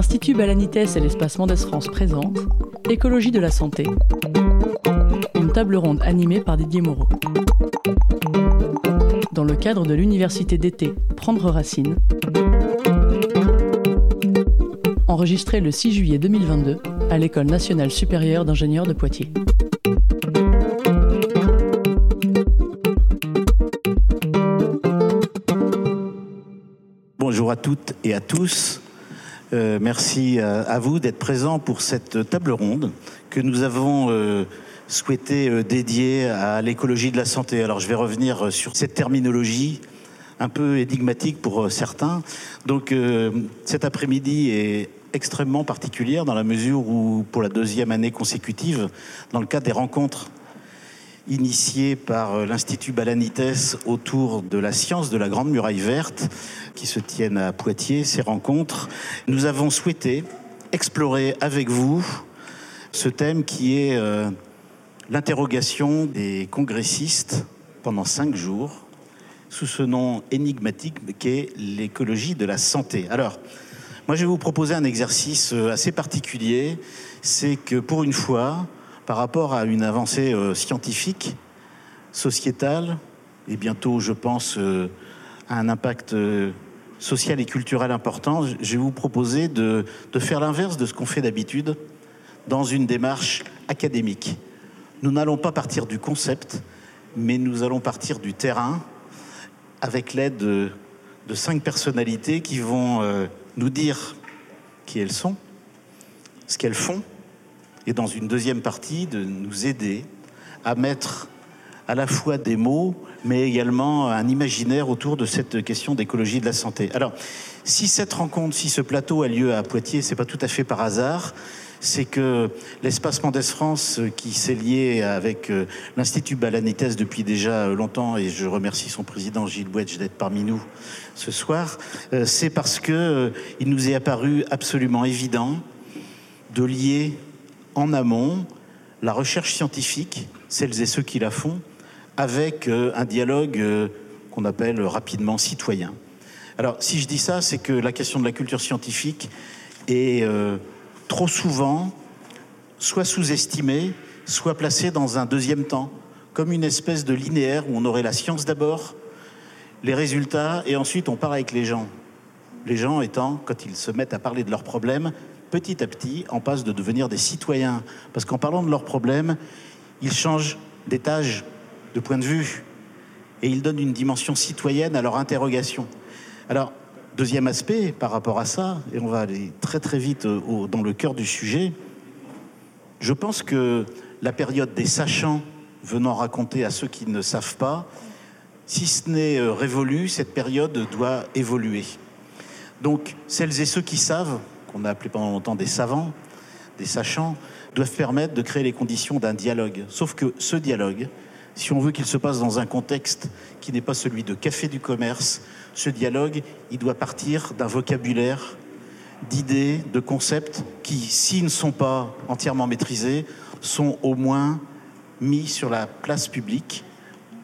L'Institut Balanites et l'Espace Mendes France présentent Écologie de la santé. Une table ronde animée par Didier Moreau. Dans le cadre de l'université d'été Prendre Racine. Enregistré le 6 juillet 2022 à l'École nationale supérieure d'ingénieurs de Poitiers. Bonjour à toutes et à tous. Euh, merci à, vous d'être présents pour cette table ronde que nous avons euh, souhaité euh, dédier à l'écologie de la santé. Alors je vais revenir sur cette terminologie un peu énigmatique pour certains. Donc cet après-midi est extrêmement particulière dans la mesure où pour la deuxième année consécutive, dans le cadre des rencontres initiées par euh, l'Institut Balanites autour de la science de la Grande Muraille Verte, qui se tiennent à Poitiers, ces rencontres, nous avons souhaité explorer avec vous ce thème qui est euh, l'interrogation des congressistes pendant cinq jours sous ce nom énigmatique qu'est l'écologie de la santé. Alors, moi je vais vous proposer un exercice euh, assez particulier, c'est que pour une fois, par rapport à une avancée euh, scientifique, sociétale, et bientôt je pense euh, à un impact euh, social et culturel important, je vais vous proposer de, faire l'inverse de ce qu'on fait d'habitude dans une démarche académique. Nous n'allons pas partir du concept, mais nous allons partir du terrain avec l'aide de, de cinq personnalités qui vont euh, nous dire qui elles sont, ce qu'elles font, et dans une deuxième partie de nous aider à mettre à la fois des mots, mais également un imaginaire autour de cette question d'écologie de la santé. Alors, si cette rencontre, si ce plateau a lieu à Poitiers, c'est pas tout à fait par hasard. C'est que l'espace Mendes France, qui s'est lié avec euh, l'Institut Balanites depuis déjà euh, longtemps, et je remercie son président Gilles Bouetch d'être parmi nous ce soir, euh, c'est parce que il nous est apparu absolument évident de lier en amont la recherche scientifique, celles et ceux qui la font, avec euh, un dialogue euh, qu'on appelle rapidement citoyen. Alors, si je dis ça, c'est que la question de la culture scientifique est euh, trop souvent soit sous-estimée, soit placée dans un deuxième temps, comme une espèce de linéaire où on aurait la science d'abord, les résultats, et ensuite on part avec les gens. Les gens étant, quand ils se mettent à parler de leurs problèmes, petit à petit, en passe de devenir des citoyens. Parce qu'en parlant de leurs problèmes, ils changent d'étage, de point de vue, et ils donnent une dimension citoyenne à leur interrogation. Alors, deuxième aspect par rapport à ça, et on va aller très très vite euh, dans le cœur du sujet, je pense que la période des sachants venant raconter à ceux qui ne savent pas, si ce n'est euh, révolu, cette période doit évoluer. Donc, celles et ceux qui savent, qu'on a appelé pendant longtemps des savants, des sachants, doivent permettre de créer les conditions d'un dialogue. Sauf que ce dialogue, si on veut qu'il se passe dans un contexte qui n'est pas celui de café du commerce, ce dialogue, il doit partir d'un vocabulaire, d'idées, de concepts qui, s'ils ne sont pas entièrement maîtrisés, sont au moins mis sur la place publique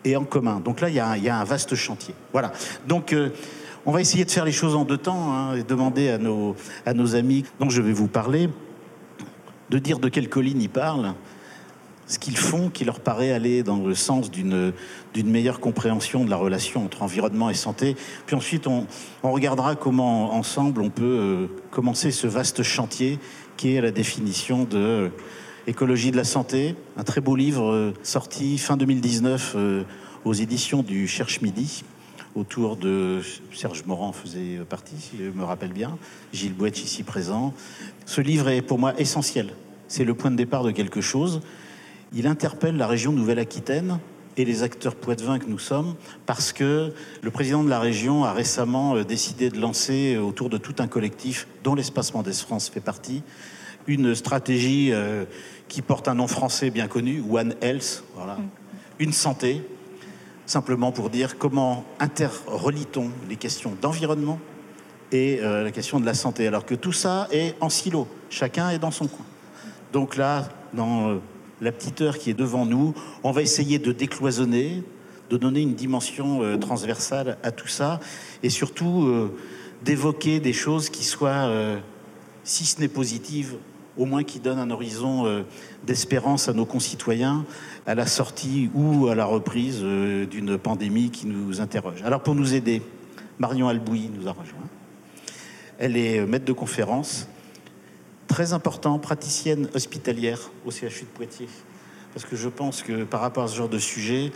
et en commun. Donc là, il y a un, il y a un vaste chantier. Voilà. Donc, euh, on va essayer de faire les choses en deux temps hein, et demander à nos, amis dont je vais vous parler de dire de quelle colline ils parlent, ce qu'ils font qui leur paraît aller dans le sens d'une meilleure compréhension de la relation entre environnement et santé. Puis ensuite, on, regardera comment ensemble on peut euh, commencer ce vaste chantier qui est la définition de euh, écologie de la santé, un très beau livre euh, sorti fin 2019 euh, aux éditions du Cherche Midi autour de Serge Morand faisait partie, si je me rappelle bien, Gilles Bouetch ici présent. Ce livre est pour moi essentiel. C'est le point de départ de quelque chose. Il interpelle la région Nouvelle-Aquitaine et les acteurs poitevins que nous sommes, parce que le président de la région a récemment euh, décidé de lancer, euh, autour de tout un collectif dont l'Espace Mendes France fait partie, une stratégie euh, qui porte un nom français bien connu, One Health, voilà. une santé, simplement pour dire comment interrelie-t-on les questions d'environnement et euh, la question de la santé, alors que tout ça est en silo, chacun est dans son coin. Donc là, dans euh, la petite heure qui est devant nous, on va essayer de décloisonner, de donner une dimension euh, transversale à tout ça, et surtout d'évoquer des choses qui soient si ce n'est positive, au moins qui donne un horizon d'espérance à nos concitoyens à la sortie ou à la reprise euh, d'une pandémie qui nous interroge. Alors pour nous aider, Marion Albouy nous a rejoint. Elle est maître de conférence, très important, praticienne hospitalière au CHU de Poitiers. Parce que je pense que par rapport à ce genre de sujet,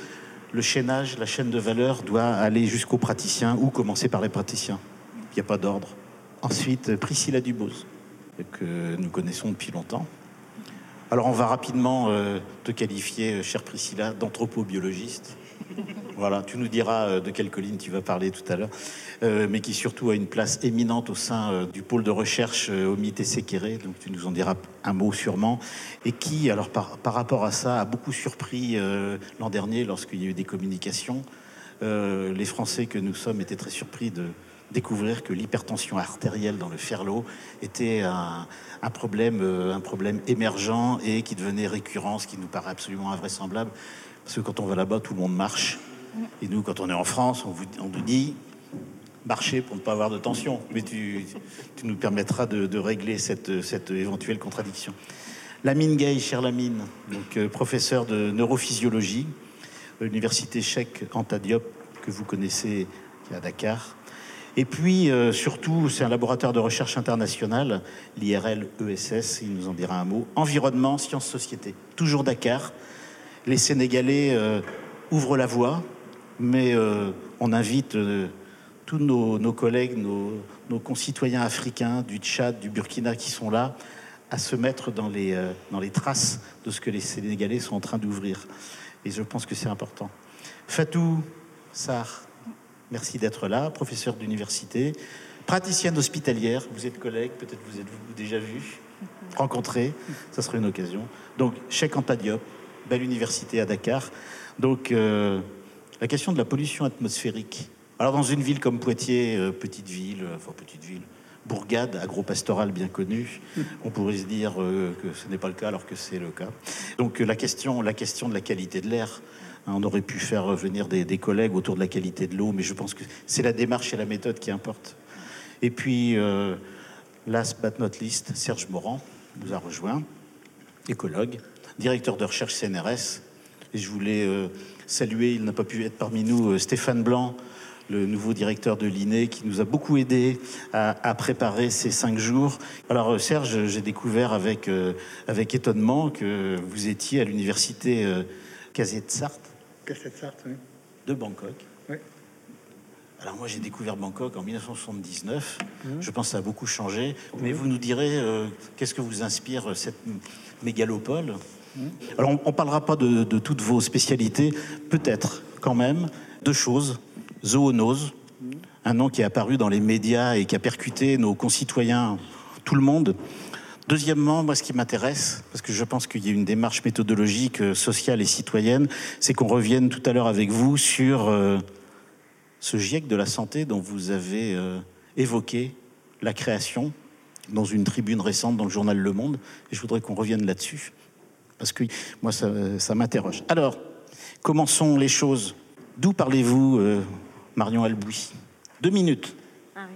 le chaînage, la chaîne de valeur doit aller jusqu'aux praticiens ou commencer par les praticiens. Il n'y a pas d'ordre. Ensuite, Priscilla Dubose, que nous connaissons depuis longtemps. Alors on va rapidement euh, te qualifier, euh, chère Priscilla, d'anthropobiologiste. Voilà, tu nous diras euh, de quelle colline tu vas parler tout à l'heure, mais qui surtout a une place éminente au sein du pôle de recherche au MIT Séquéré, donc tu nous en diras un mot sûrement, et qui, alors par, par rapport à ça, a beaucoup surpris l'an dernier lorsqu'il y a eu des communications. les Français que nous sommes étaient très surpris de, découvrir que l'hypertension artérielle dans le Ferlo était un, problème, euh, un problème émergent et qui devenait récurrent, ce qui nous paraît absolument invraisemblable. Parce que quand on va là-bas, tout le monde marche. Et nous, quand on est en France, on, vous, on nous dit marcher pour ne pas avoir de tension. Mais tu, nous permettras de, régler cette, éventuelle contradiction. Lamine Gay, chère Lamine, donc euh, professeur de neurophysiologie, à l'université Cheikh Anta Diop, que vous connaissez à Dakar, et puis, euh, surtout, c'est un laboratoire de recherche international, l'IRL ESS, il nous en dira un mot. Environnement, sciences, société. Toujours Dakar. Les Sénégalais euh, ouvrent la voie, mais euh, on invite tous nos, collègues, nos, concitoyens africains du Tchad, du Burkina qui sont là, à se mettre dans les, dans les traces de ce que les Sénégalais sont en train d'ouvrir. Et je pense que c'est important. Fatou Sarr, Merci d'être là, professeur d'université, praticienne hospitalière. Vous êtes collègue, peut-être vous êtes vous déjà vu, rencontré. Ça serait une occasion. Donc, Cheikh Anta Diop, belle université à Dakar. Donc, euh, la question de la pollution atmosphérique. Alors, dans une ville comme Poitiers, euh, petite ville, euh, enfin petite ville, bourgade agro-pastorale bien connue, on pourrait se dire que ce n'est pas le cas alors que c'est le cas. Donc, la question, la question de la qualité de l'air. Hein, on aurait pu faire revenir des, collègues autour de la qualité de l'eau, mais je pense que c'est la démarche et la méthode qui importent. Et puis, euh, last but not least, Serge Morand nous a rejoint, écologue, directeur de recherche CNRS. Et je voulais euh, saluer, il n'a pas pu être parmi nous, euh, Stéphane Blanc, le nouveau directeur de l'INE, qui nous a beaucoup aidé à, préparer ces cinq jours. Alors Serge, j'ai découvert avec, avec étonnement que vous étiez à l'université Casier de Sarthe de Bangkok. Alors moi j'ai découvert Bangkok en 1979. Mmh. Je pense que ça a beaucoup changé. Mais vous nous direz euh, qu'est-ce que vous inspire euh, cette mégalopole? Mmh. Alors on, ne parlera pas de, toutes vos spécialités, peut-être quand même deux choses. Zoonose, mmh. un nom qui est apparu dans les médias et qui a percuté nos concitoyens, tout le monde. Deuxièmement, moi, ce qui m'intéresse, parce que je pense qu'il y a une démarche méthodologique, euh, sociale et citoyenne, c'est qu'on revienne tout à l'heure avec vous sur euh, ce GIEC de la santé dont vous avez euh, évoqué la création dans une tribune récente dans le journal Le Monde. Et je voudrais qu'on revienne là-dessus, parce que moi, ça, m'interroge. Alors, commençons les choses. D'où parlez-vous, Marion Albouy? Deux minutes. Ah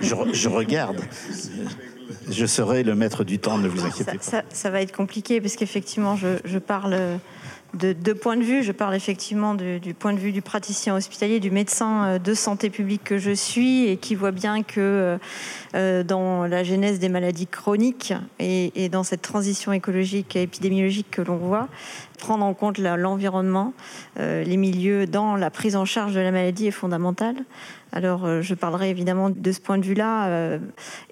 je, je regarde. Je serai le maître du temps, ne vous inquiétez pas. Ça, va être compliqué parce qu'effectivement, je, parle de deux points de vue. Je parle effectivement du point de vue du praticien hospitalier, du médecin euh, de santé publique que je suis et qui voit bien que euh, euh, dans la genèse des maladies chroniques et, dans cette transition écologique et épidémiologique que l'on voit, prendre en compte l'environnement, les milieux dans la prise en charge de la maladie est fondamental. Alors, euh, je parlerai évidemment de ce point de vue-là, euh,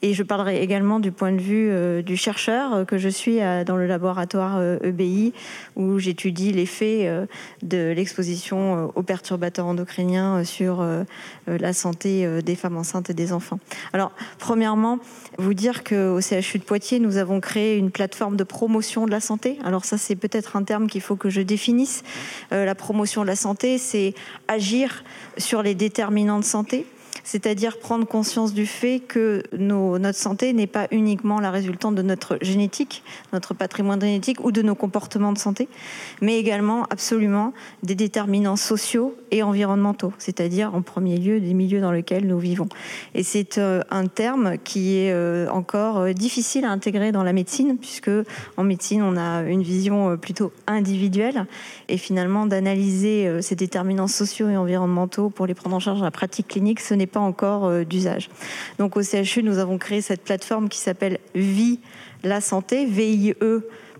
et je parlerai également du point de vue euh, du chercheur que je suis dans le laboratoire EBI, e où j'étudie l'effet de l'exposition aux perturbateurs endocriniens sur la santé des femmes enceintes et des enfants. Alors, premièrement, vous dire qu'au CHU de Poitiers, nous avons créé une plateforme de promotion de la santé. Alors ça, c'est peut-être un terme qu'il faut que je définisse. la promotion de la santé, c'est agir sur les déterminants de santé c'est-à-dire prendre conscience du fait que notre santé n'est pas uniquement la résultante de notre génétique, notre patrimoine génétique ou de nos comportements de santé, mais également absolument des déterminants sociaux et environnementaux, c'est-à-dire en premier lieu des milieux dans lesquels nous vivons. Et c'est euh, un terme qui est euh, encore euh, difficile à intégrer dans la médecine, puisque en médecine, on a une vision plutôt individuelle, et finalement d'analyser ces déterminants sociaux et environnementaux pour les prendre en charge dans la pratique clinique, ce n'est pas encore d'usage. Donc au CHU, nous avons créé cette plateforme qui s'appelle Vie la santé, VIE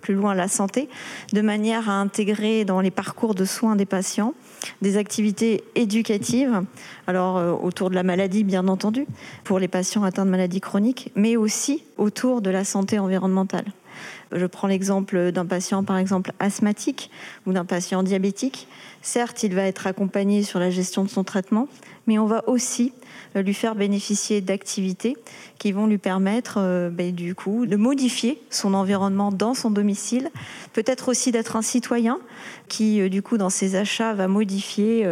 plus loin la santé, de manière à intégrer dans les parcours de soins des patients des activités éducatives, alors euh, autour de la maladie bien entendu, pour les patients atteints de maladies chroniques, mais aussi autour de la santé environnementale. Je prends l'exemple d'un patient, par exemple, asthmatique ou d'un patient diabétique. Certes, il va être accompagné sur la gestion de son traitement, mais on va aussi euh, lui faire bénéficier d'activités qui vont lui permettre euh, ben, du coup de modifier son environnement dans son domicile, peut-être aussi d'être un citoyen qui euh, du coup dans ses achats va modifier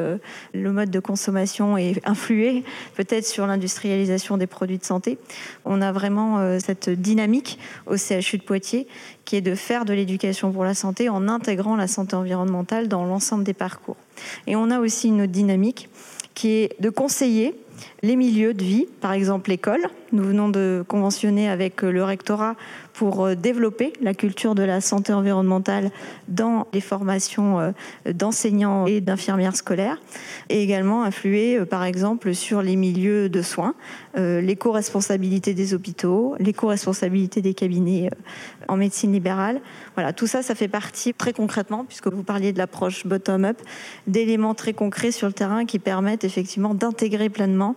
le mode de consommation et influer peut-être sur l'industrialisation des produits de santé. On a vraiment cette dynamique au CHU de Poitiers qui est de faire de l'éducation pour la santé en intégrant la santé environnementale dans l'ensemble des parcours. Et on a aussi une autre dynamique qui est de conseiller les milieux de vie, par exemple l'école. Nous venons de conventionner avec le rectorat pour euh, développer la culture de la santé environnementale dans les formations euh, d'enseignants et d'infirmières scolaires, et également influer, euh, par exemple, sur les milieux de soins, l'éco-responsabilité des hôpitaux, l'éco-responsabilité des cabinets en médecine libérale. Voilà, tout ça, ça fait partie très concrètement, puisque vous parliez de l'approche bottom-up, d'éléments très concrets sur le terrain qui permettent effectivement d'intégrer pleinement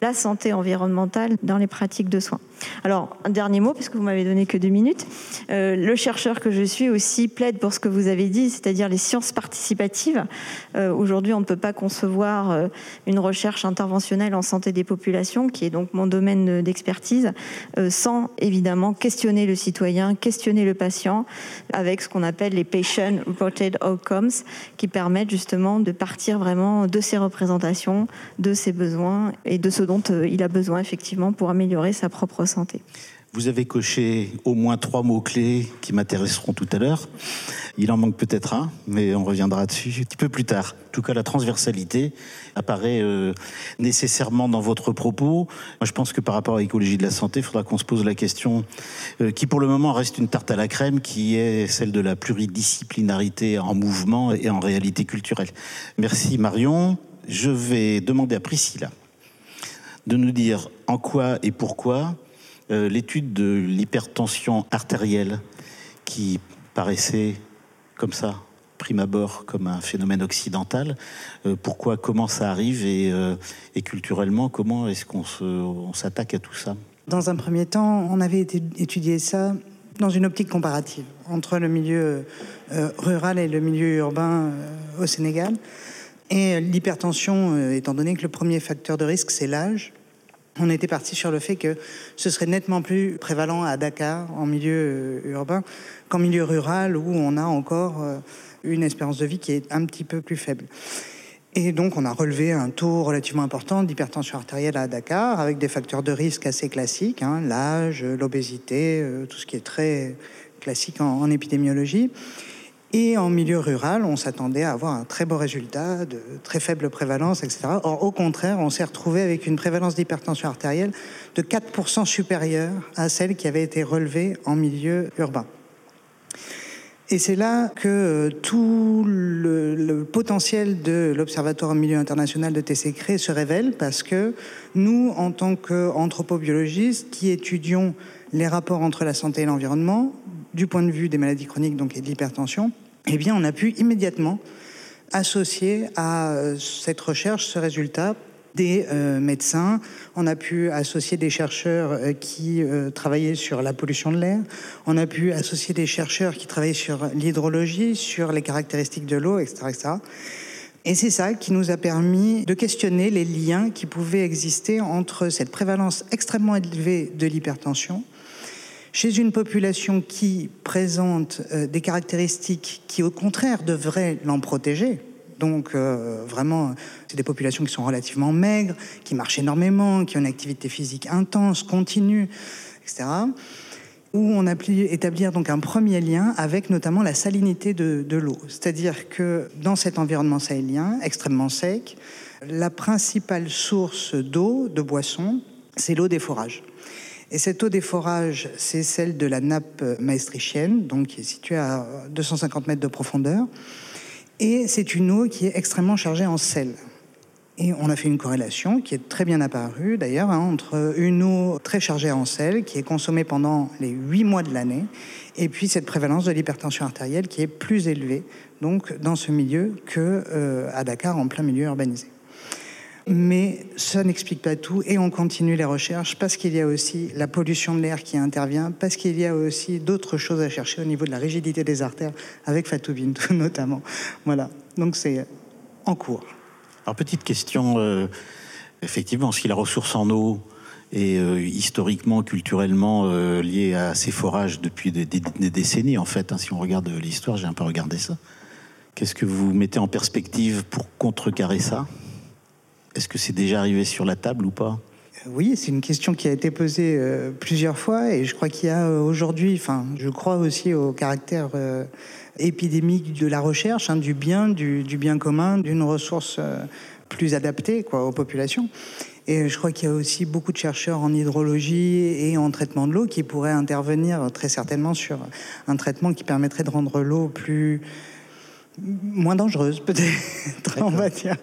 la santé environnementale dans les pratiques de soins. Alors, un dernier mot, puisque vous m'avez donné que deux minutes. Euh, le chercheur que je suis aussi plaide pour ce que vous avez dit, c'est-à-dire les sciences participatives. Euh, aujourd'hui, on ne peut pas concevoir euh, une recherche interventionnelle en santé des populations, qui est donc mon domaine d'expertise, sans évidemment questionner le citoyen, questionner le patient, avec ce qu'on appelle les patient reported outcomes, qui permettent justement de partir vraiment de ses représentations, de ses besoins et de ce dont il a besoin effectivement pour améliorer sa propre santé. Vous avez coché au moins trois mots-clés qui m'intéresseront tout à l'heure. Il en manque peut-être un, mais on reviendra dessus un petit peu plus tard. En tout cas, la transversalité apparaît euh, nécessairement dans votre propos. Moi, je pense que par rapport à l'écologie de la santé, il faudra qu'on se pose la question euh, qui, pour le moment, reste une tarte à la crème, qui est celle de la pluridisciplinarité en mouvement et en réalité culturelle. Merci Marion. Je vais demander à Priscilla de nous dire en quoi et pourquoi euh, l'étude de l'hypertension artérielle qui paraissait comme ça, prime abord, comme un phénomène occidental. Euh, pourquoi, comment ça arrive et, euh, culturellement, comment est-ce qu'on s'attaque à tout ça? Dans un premier temps, on avait étudié ça dans une optique comparative entre le milieu rural et le milieu urbain au Sénégal. Et l'hypertension, étant donné que le premier facteur de risque, c'est l'âge, on était parti sur le fait que ce serait nettement plus prévalent à Dakar, en milieu euh, urbain, qu'en milieu rural, où on a encore euh, une espérance de vie qui est un petit peu plus faible. Et donc, on a relevé un taux relativement important d'hypertension artérielle à Dakar, avec des facteurs de risque assez classiques, hein, l'âge, l'obésité, euh, tout ce qui est très classique en épidémiologie. Et en milieu rural, on s'attendait à avoir un très beau résultat, de très faible prévalence, etc. Or, au contraire, on s'est retrouvé avec une prévalence d'hypertension artérielle de 4% supérieure à celle qui avait été relevée en milieu urbain. Et c'est là que euh, tout le, potentiel de l'Observatoire en milieu international de TC se révèle parce que nous, en tant qu'anthropobiologistes qui étudions les rapports entre la santé et l'environnement, du point de vue des maladies chroniques donc, et de l'hypertension, eh bien, on a pu immédiatement associer à euh, cette recherche ce résultat des euh, médecins, on a pu associer des chercheurs euh, qui travaillaient sur la pollution de l'air, on a pu associer des chercheurs qui travaillaient sur l'hydrologie, sur les caractéristiques de l'eau, etc., etc. Et c'est ça qui nous a permis de questionner les liens qui pouvaient exister entre cette prévalence extrêmement élevée de l'hypertension chez une population qui présente euh, des caractéristiques qui, au contraire, devraient l'en protéger, Donc euh, vraiment, c'est des populations qui sont relativement maigres, qui marchent énormément, qui ont une activité physique intense, continue, etc. Où on a pu établir donc un premier lien avec notamment la salinité de, de l'eau. C'est-à-dire que dans cet environnement sahélien, extrêmement sec, la principale source d'eau, de boisson, c'est l'eau des forages. Et cette eau des forages, c'est celle de la nappe maestrichienne, donc qui est située à 250 mètres de profondeur. Et c'est une eau qui est extrêmement chargée en sel. Et on a fait une corrélation qui est très bien apparue d'ailleurs hein, entre une eau très chargée en sel qui est consommée pendant les huit mois de l'année et puis cette prévalence de l'hypertension artérielle qui est plus élevée donc dans ce milieu que euh, à Dakar en plein milieu urbanisé. Mais ça n'explique pas tout et on continue les recherches parce qu'il y a aussi la pollution de l'air qui intervient, parce qu'il y a aussi d'autres choses à chercher au niveau de la rigidité des artères avec Fatou Bintou notamment. Voilà, donc c'est en cours. Alors petite question, euh, effectivement, si la ressource en eau est euh, historiquement, culturellement euh, liée à ces forages depuis des, décennies, en fait, hein, si on regarde l'histoire, j'ai un peu regardé ça. Qu'est-ce que vous mettez en perspective pour contrecarrer ça? Est-ce que c'est déjà arrivé sur la table ou pas? Oui, c'est une question qui a été posée euh, plusieurs fois et je crois qu'il y a euh, aujourd'hui, enfin, je crois aussi au caractère euh, épidémique de la recherche, hein, du bien, du, bien commun, d'une ressource plus adaptée aux populations. Et je crois qu'il y a aussi beaucoup de chercheurs en hydrologie et en traitement de l'eau qui pourraient intervenir très certainement sur un traitement qui permettrait de rendre l'eau plus moins dangereuse peut-être, on va dire.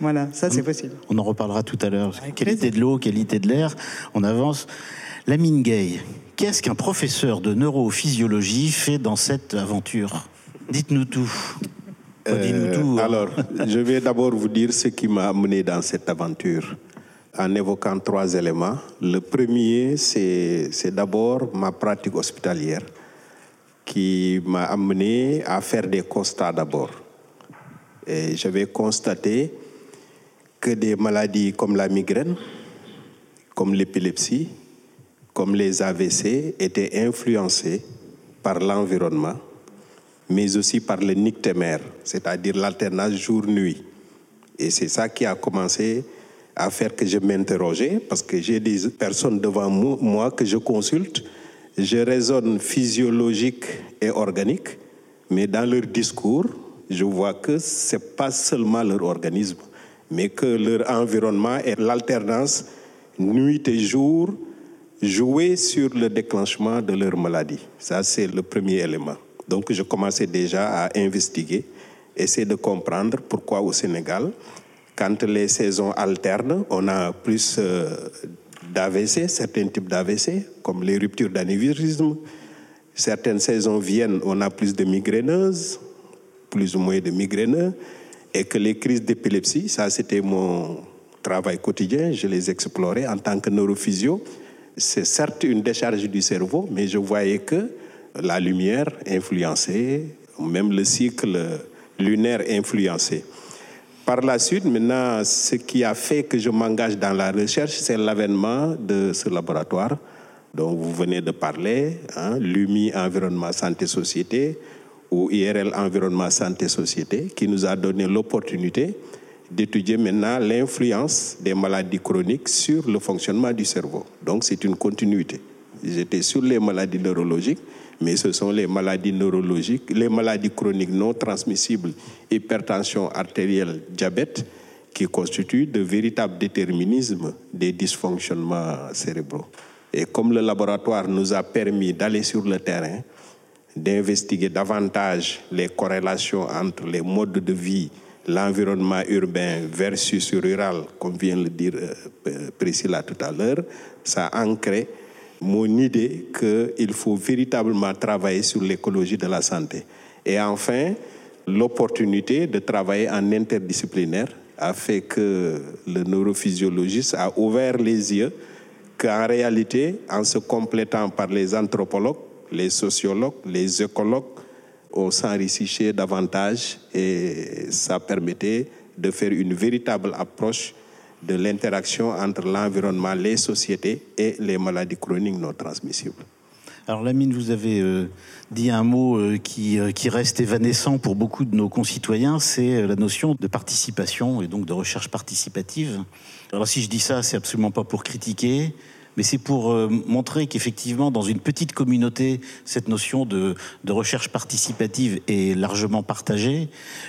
Voilà, ça c'est possible. On en reparlera tout à l'heure. Qualité de l'eau, qualité de l'air, on avance. Lamine Gay, qu'est-ce qu'un professeur de neurophysiologie fait dans cette aventure? Dites-nous tout. Euh, tout. Hein. Alors, je vais d'abord vous dire ce qui m'a amené dans cette aventure en évoquant trois éléments. Le premier, c'est d'abord ma pratique hospitalière qui m'a amené à faire des constats d'abord. Et j'avais constaté que des maladies comme la migraine, comme l'épilepsie, comme les AVC étaient influencées par l'environnement, mais aussi par le nictémère, c'est-à-dire l'alternance jour-nuit. Et c'est ça qui a commencé à faire que je m'interrogeais, parce que j'ai des personnes devant moi que je consulte, je raisonne physiologique et organique, mais dans leur discours, je vois que ce n'est pas seulement leur organisme, mais que leur environnement et l'alternance nuit et jour jouaient sur le déclenchement de leur maladie. Ça, c'est le premier élément. Donc, je commençais déjà à investiguer, essayer de comprendre pourquoi au Sénégal, quand les saisons alternent, on a plus euh, d'AVC, certains types d'AVC, comme les ruptures d'anévrisme. Certaines saisons viennent, on a plus de migraineuses, plus ou moins de migraineux, et que les crises d'épilepsie, ça c'était mon travail quotidien, je les explorais en tant que neurophysio. C'est certes une décharge du cerveau, mais je voyais que la lumière influençait, même le cycle lunaire influençait. Par la suite, maintenant, ce qui a fait que je m'engage dans la recherche, c'est l'avènement de ce laboratoire dont vous venez de parler, hein, l'UMI Environnement Santé Société ou IRL Environnement Santé Société, qui nous a donné l'opportunité d'étudier maintenant l'influence des maladies chroniques sur le fonctionnement du cerveau. Donc c'est une continuité. J'étais sur les maladies neurologiques, mais ce sont les maladies neurologiques, les maladies chroniques non transmissibles, hypertension artérielle, diabète, qui constituent de véritables déterminismes des dysfonctionnements cérébraux. Et comme le laboratoire nous a permis d'aller sur le terrain, d'investiguer davantage les corrélations entre les modes de vie, l'environnement urbain versus rural, comme vient le dire euh, Priscilla tout à l'heure, ça a ancré mon idée qu'il faut véritablement travailler sur l'écologie de la santé. Et enfin, l'opportunité de travailler en interdisciplinaire a fait que le neurophysiologiste a ouvert les yeux qu'en réalité, en se complétant par les anthropologues, les sociologues, les écologues, on s'enrichissait davantage et ça permettait de faire une véritable approche de l'interaction entre l'environnement, les sociétés et les maladies chroniques non transmissibles. Alors Lamine, vous avez euh, dit un mot euh, qui, euh, qui, reste évanescent pour beaucoup de nos concitoyens, c'est la notion de participation et donc de recherche participative. Alors si je dis ça, c'est absolument pas pour critiquer, mais c'est pour montrer qu'effectivement, dans une petite communauté, cette notion de, de, recherche participative est largement partagée,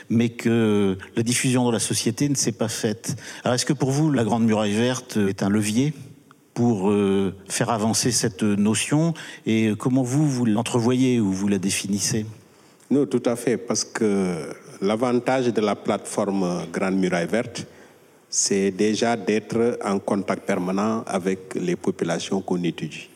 mais que la diffusion dans la société ne s'est pas faite. Alors est-ce que pour vous, la Grande Muraille Verte est un levier pour euh, faire avancer cette notion? Et comment vous, vous l'entrevoyez ou vous la définissez? Non, tout à fait, parce que l'avantage de la plateforme Grande Muraille Verte, c'est déjà d'être en contact permanent avec les populations qu'on étudie.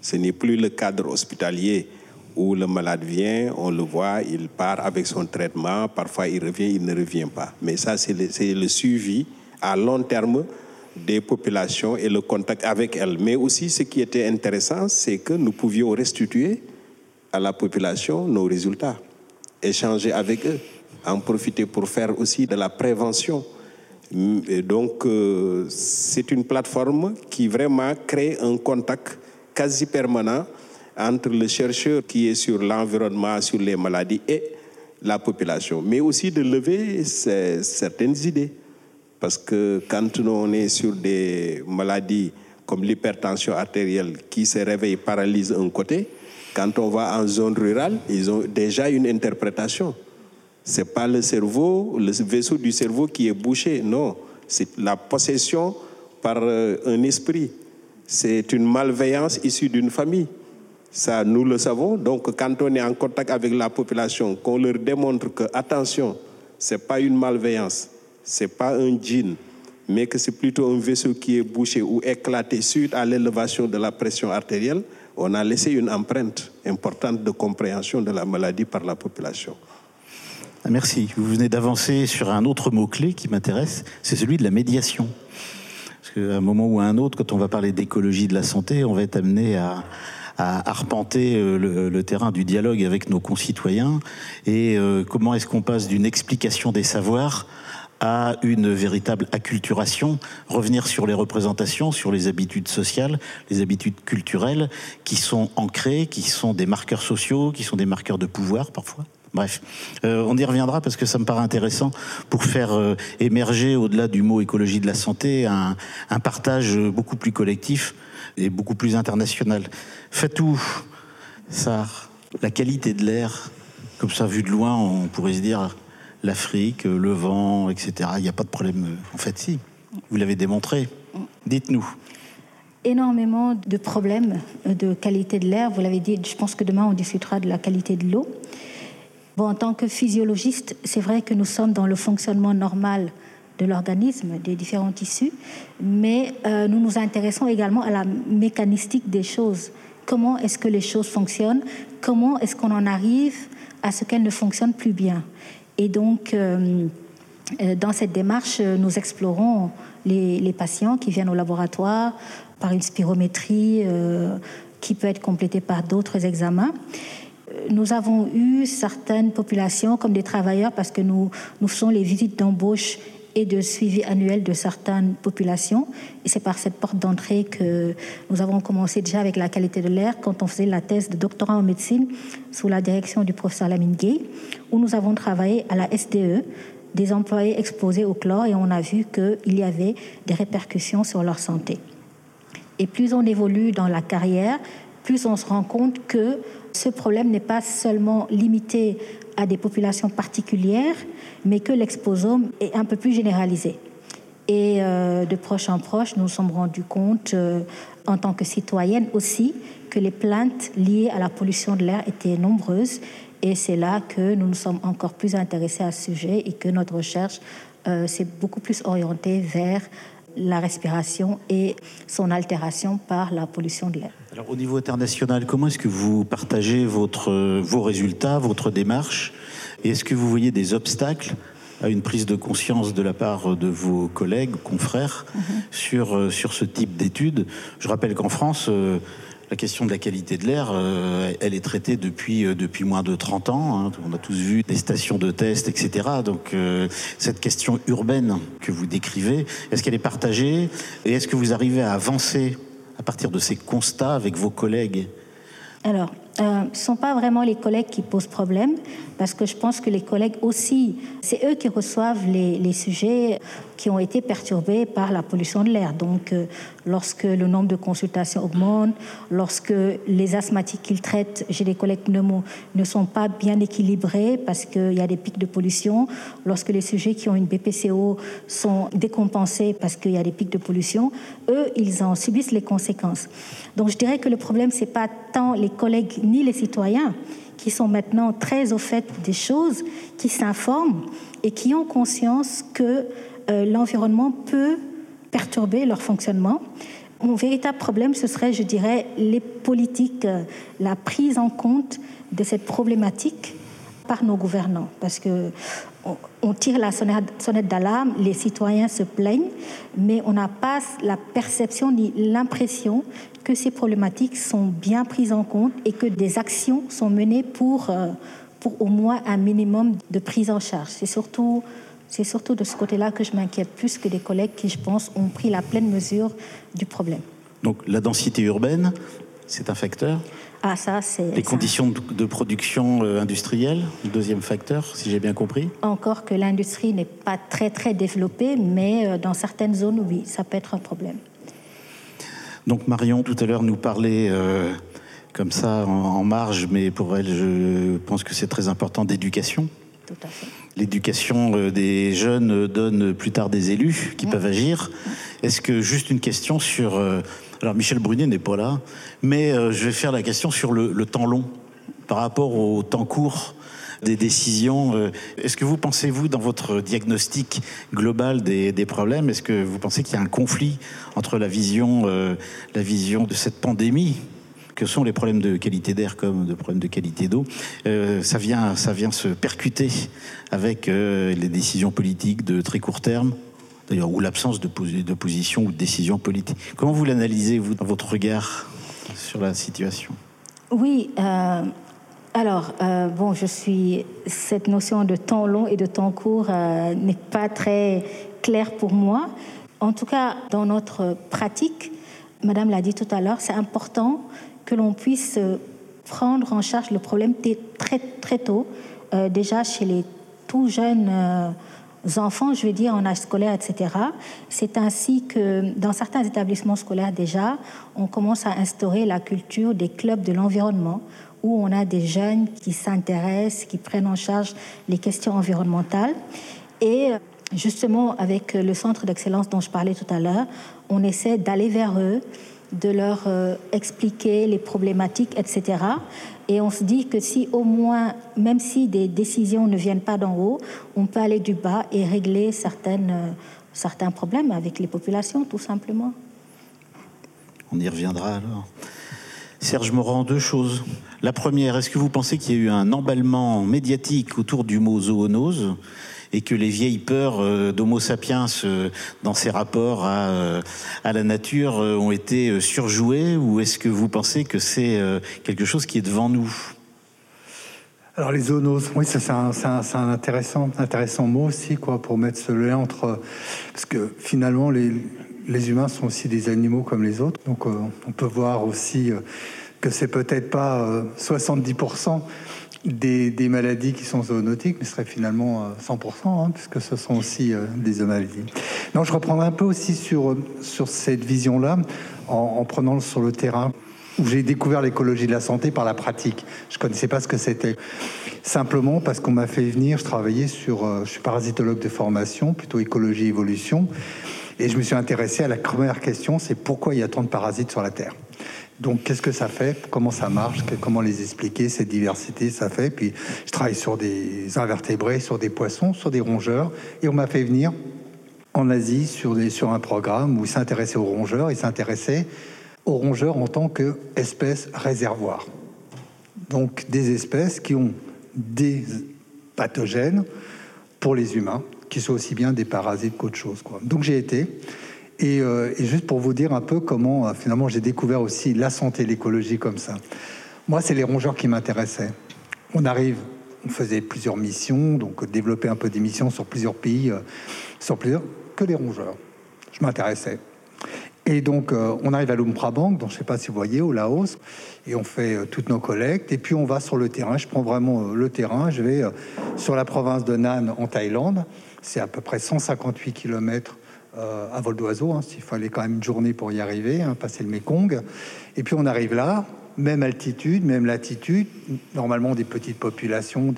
Ce n'est plus le cadre hospitalier où le malade vient, on le voit, il part avec son traitement, parfois il revient, il ne revient pas. Mais ça, c'est le, suivi à long terme des populations et le contact avec elles. Mais aussi, ce qui était intéressant, c'est que nous pouvions restituer à la population nos résultats, échanger avec eux, en profiter pour faire aussi de la prévention. Donc, euh, c'est une plateforme qui vraiment crée un contact quasi permanent entre le chercheur qui est sur l'environnement, sur les maladies et la population, mais aussi de lever certaines idées. Parce que quand on est sur des maladies comme l'hypertension artérielle qui se réveille, paralyse un côté, quand on va en zone rurale, ils ont déjà une interprétation. Ce n'est pas le cerveau, le vaisseau du cerveau qui est bouché, non. C'est la possession par euh, un esprit. C'est une malveillance issue d'une famille. Ça, nous le savons. Donc, quand on est en contact avec la population, qu'on leur démontre que, attention, ce n'est pas une malveillance, ce n'est pas un djinn, mais que c'est plutôt un vaisseau qui est bouché ou éclaté suite à l'élévation de la pression artérielle, on a laissé une empreinte importante de compréhension de la maladie par la population. Ah, merci. Vous venez d'avancer sur un autre mot-clé qui m'intéresse, c'est celui de la médiation. Parce qu'à un moment ou à un autre, quand on va parler d'écologie de la santé, on va être amené à, arpenter euh, le, terrain du dialogue avec nos concitoyens et euh, comment est-ce qu'on passe d'une explication des savoirs à une véritable acculturation, revenir sur les représentations, sur les habitudes sociales, les habitudes culturelles qui sont ancrées, qui sont des marqueurs sociaux, qui sont des marqueurs de pouvoir parfois. Bref, euh, on y reviendra parce que ça me paraît intéressant pour faire euh, émerger au-delà du mot écologie de la santé un, partage beaucoup plus collectif et beaucoup plus international. Fatou, ça, la qualité de l'air, comme ça vu de loin, on pourrait se dire l'Afrique, le vent, etc. Il n'y a pas de problème. En fait, si. Vous l'avez démontré. Dites-nous. Énormément de problèmes de qualité de l'air. Vous l'avez dit, je pense que demain on discutera de la qualité de l'eau. En tant que physiologiste, c'est vrai que nous sommes dans le fonctionnement normal de l'organisme, des différents tissus, mais euh, nous nous intéressons également à la mécanistique des choses. Comment est-ce que les choses fonctionnent? Comment est-ce qu'on en arrive à ce qu'elles ne fonctionnent plus bien? Et donc, euh, euh, dans cette démarche, nous explorons les, patients qui viennent au laboratoire par une spirométrie qui peut être complétée par d'autres examens. Nous avons eu certaines populations comme des travailleurs parce que nous, faisons les visites d'embauche et de suivi annuel de certaines populations. Et c'est par cette porte d'entrée que nous avons commencé déjà avec la qualité de l'air quand on faisait la thèse de doctorat en médecine sous la direction du professeur Lamine Gay, où nous avons travaillé à la SDE, des employés exposés au chlore, et on a vu qu'il y avait des répercussions sur leur santé. Et plus on évolue dans la carrière, plus on se rend compte que ce problème n'est pas seulement limité à des populations particulières, mais que l'exposome est un peu plus généralisé. Et euh, de proche en proche, nous nous sommes rendus compte, euh, en tant que citoyenne aussi, que les plaintes liées à la pollution de l'air étaient nombreuses. Et c'est là que nous nous sommes encore plus intéressés à ce sujet et que notre recherche euh, s'est beaucoup plus orientée vers la respiration et son altération par la pollution de l'air. Alors au niveau international, comment est-ce que vous partagez votre, vos résultats, votre démarche? Et est-ce que vous voyez des obstacles à une prise de conscience de la part de vos collègues, confrères, mhm. sur, euh, sur ce type d'études? Je rappelle qu'en France, euh, la question de la qualité de l'air, euh, elle est traitée depuis, euh, depuis moins de 30 ans. Hein. On a tous vu des stations de test, etc. Donc euh, cette question urbaine que vous décrivez, est-ce qu'elle est partagée? Et est-ce que vous arrivez à avancer à partir de ces constats avec vos collègues? Alors, ce ne sont pas vraiment les collègues qui posent problème, parce que je pense que les collègues aussi, c'est eux qui reçoivent les, sujets qui ont été perturbés par la pollution de l'air. Donc, euh, lorsque le nombre de consultations augmente, lorsque les asthmatiques qu'ils traitent, j'ai des collègues pneumos, ne sont pas bien équilibrés parce qu'il y a des pics de pollution, lorsque les sujets qui ont une BPCO sont décompensés parce qu'il y a des pics de pollution, eux, ils en subissent les conséquences. Donc, je dirais que le problème, c'est pas tant les collègues ni les citoyens qui sont maintenant très au fait des choses, qui s'informent et qui ont conscience que euh, l'environnement peut perturber leur fonctionnement. Mon véritable problème, ce serait, je dirais, les politiques, euh, la prise en compte de cette problématique par nos gouvernants. Parce que on tire la sonnette d'alarme, les citoyens se plaignent, mais on n'a pas la perception ni l'impression que ces problématiques sont bien prises en compte et que des actions sont menées pour, euh, pour au moins un minimum de prise en charge. C'est surtout, c'est surtout de ce côté-là que je m'inquiète plus que des collègues qui, je pense, ont pris la pleine mesure du problème. Donc la densité urbaine, c'est un facteur ah, ça, c'est. Les conditions de production euh, industrielle, deuxième facteur, si j'ai bien compris Encore que l'industrie n'est pas très, très développée, mais euh, dans certaines zones, oui, ça peut être un problème. Donc Marion, tout à l'heure, nous parlait euh, comme ça en, marge, mais pour elle, je pense que c'est très important d'éducation. Tout à fait. L'éducation euh, des jeunes donne plus tard des élus qui peuvent agir. Est-ce que juste une question sur... Euh, alors Michel Brunet n'est pas là, mais je vais faire la question sur le temps long par rapport au temps court des décisions. Euh, est-ce que vous pensez, vous, dans votre diagnostic global des, problèmes, est-ce que vous pensez qu'il y a un conflit entre euh, la vision de cette pandémie que sont les problèmes de qualité d'air comme de problèmes de qualité d'eau, euh, ça, vient, ça vient se percuter avec les décisions politiques de très court terme, d'ailleurs, ou l'absence de, de position ou de décision politique. Comment vous l'analysez, vous, dans votre regard sur la situation? Oui, alors, euh, bon, je suis. Cette notion de temps long et de temps court euh, n'est pas très claire pour moi. En tout cas, dans notre pratique, Madame l'a dit tout à l'heure, c'est important que l'on puisse prendre en charge le problème très, très tôt, euh, déjà chez les tout jeunes enfants, je veux dire, en âge scolaire, etc. C'est ainsi que dans certains établissements scolaires déjà, on commence à instaurer la culture des clubs de l'environnement où on a des jeunes qui s'intéressent, qui prennent en charge les questions environnementales. Et justement, avec le centre d'excellence dont je parlais tout à l'heure, on essaie d'aller vers eux, de leur euh, expliquer les problématiques, etc. Et on se dit que si au moins, même si des décisions ne viennent pas d'en haut, on peut aller du bas et régler certaines, euh, certains problèmes avec les populations, tout simplement. On y reviendra alors. Serge Morand, deux choses. La première, est-ce que vous pensez qu'il y a eu un emballement médiatique autour du mot zoonose? Et que les vieilles peurs euh, d'Homo sapiens euh, dans ses rapports à, euh, la nature ont été surjouées ou est-ce que vous pensez que c'est quelque chose qui est devant nous? Alors les zoonoses, oui, c'est un, intéressant, intéressant mot aussi, quoi, pour mettre ce lien entre, parce que finalement les, les humains sont aussi des animaux comme les autres. Donc on peut voir aussi que c'est peut-être pas 70% euh, des, maladies qui sont zoonotiques, mais ce serait finalement 100%, hein, puisque ce sont aussi des maladies. Non, je reprendrai un peu aussi sur, sur cette vision-là, en, en prenant sur le terrain où j'ai découvert l'écologie de la santé par la pratique. Je connaissais pas ce que c'était. Simplement parce qu'on m'a fait venir, je travaillais sur, je suis parasitologue de formation, plutôt écologie évolution, et je me suis intéressé à la première question, c'est pourquoi il y a tant de parasites sur la Terre? Donc, qu'est-ce que ça fait? Comment ça marche? Comment les expliquer Cette diversité, ça fait? Puis, je travaille sur des invertébrés, sur des poissons, sur des rongeurs. Et on m'a fait venir en Asie sur, un programme où ils s'intéressaient aux rongeurs. Ils s'intéressaient aux rongeurs en tant qu'espèces réservoirs. Donc, des espèces qui ont des pathogènes pour les humains qui soient aussi bien des parasites qu'autre chose. Quoi. Donc j'ai été. Et, euh, et, juste pour vous dire un peu comment euh, finalement j'ai découvert aussi la santé, l'écologie comme ça. Moi, c'est les rongeurs qui m'intéressaient. On arrive, on faisait plusieurs missions, donc développer un peu des missions sur plusieurs pays, euh, sur plusieurs, que les rongeurs. Je m'intéressais. Et donc, on arrive à l'Umprabang, dont je ne sais pas si vous voyez, au Laos, et on fait toutes nos collectes. Et puis, on va sur le terrain. Je prends vraiment le terrain. Je vais sur la province de Nan, en Thaïlande. C'est à peu près 158 km à vol d'oiseau. Hein, Il fallait quand même une journée pour y arriver, hein, passer le Mekong. Et puis, on arrive là, même altitude, même latitude, normalement des petites populations,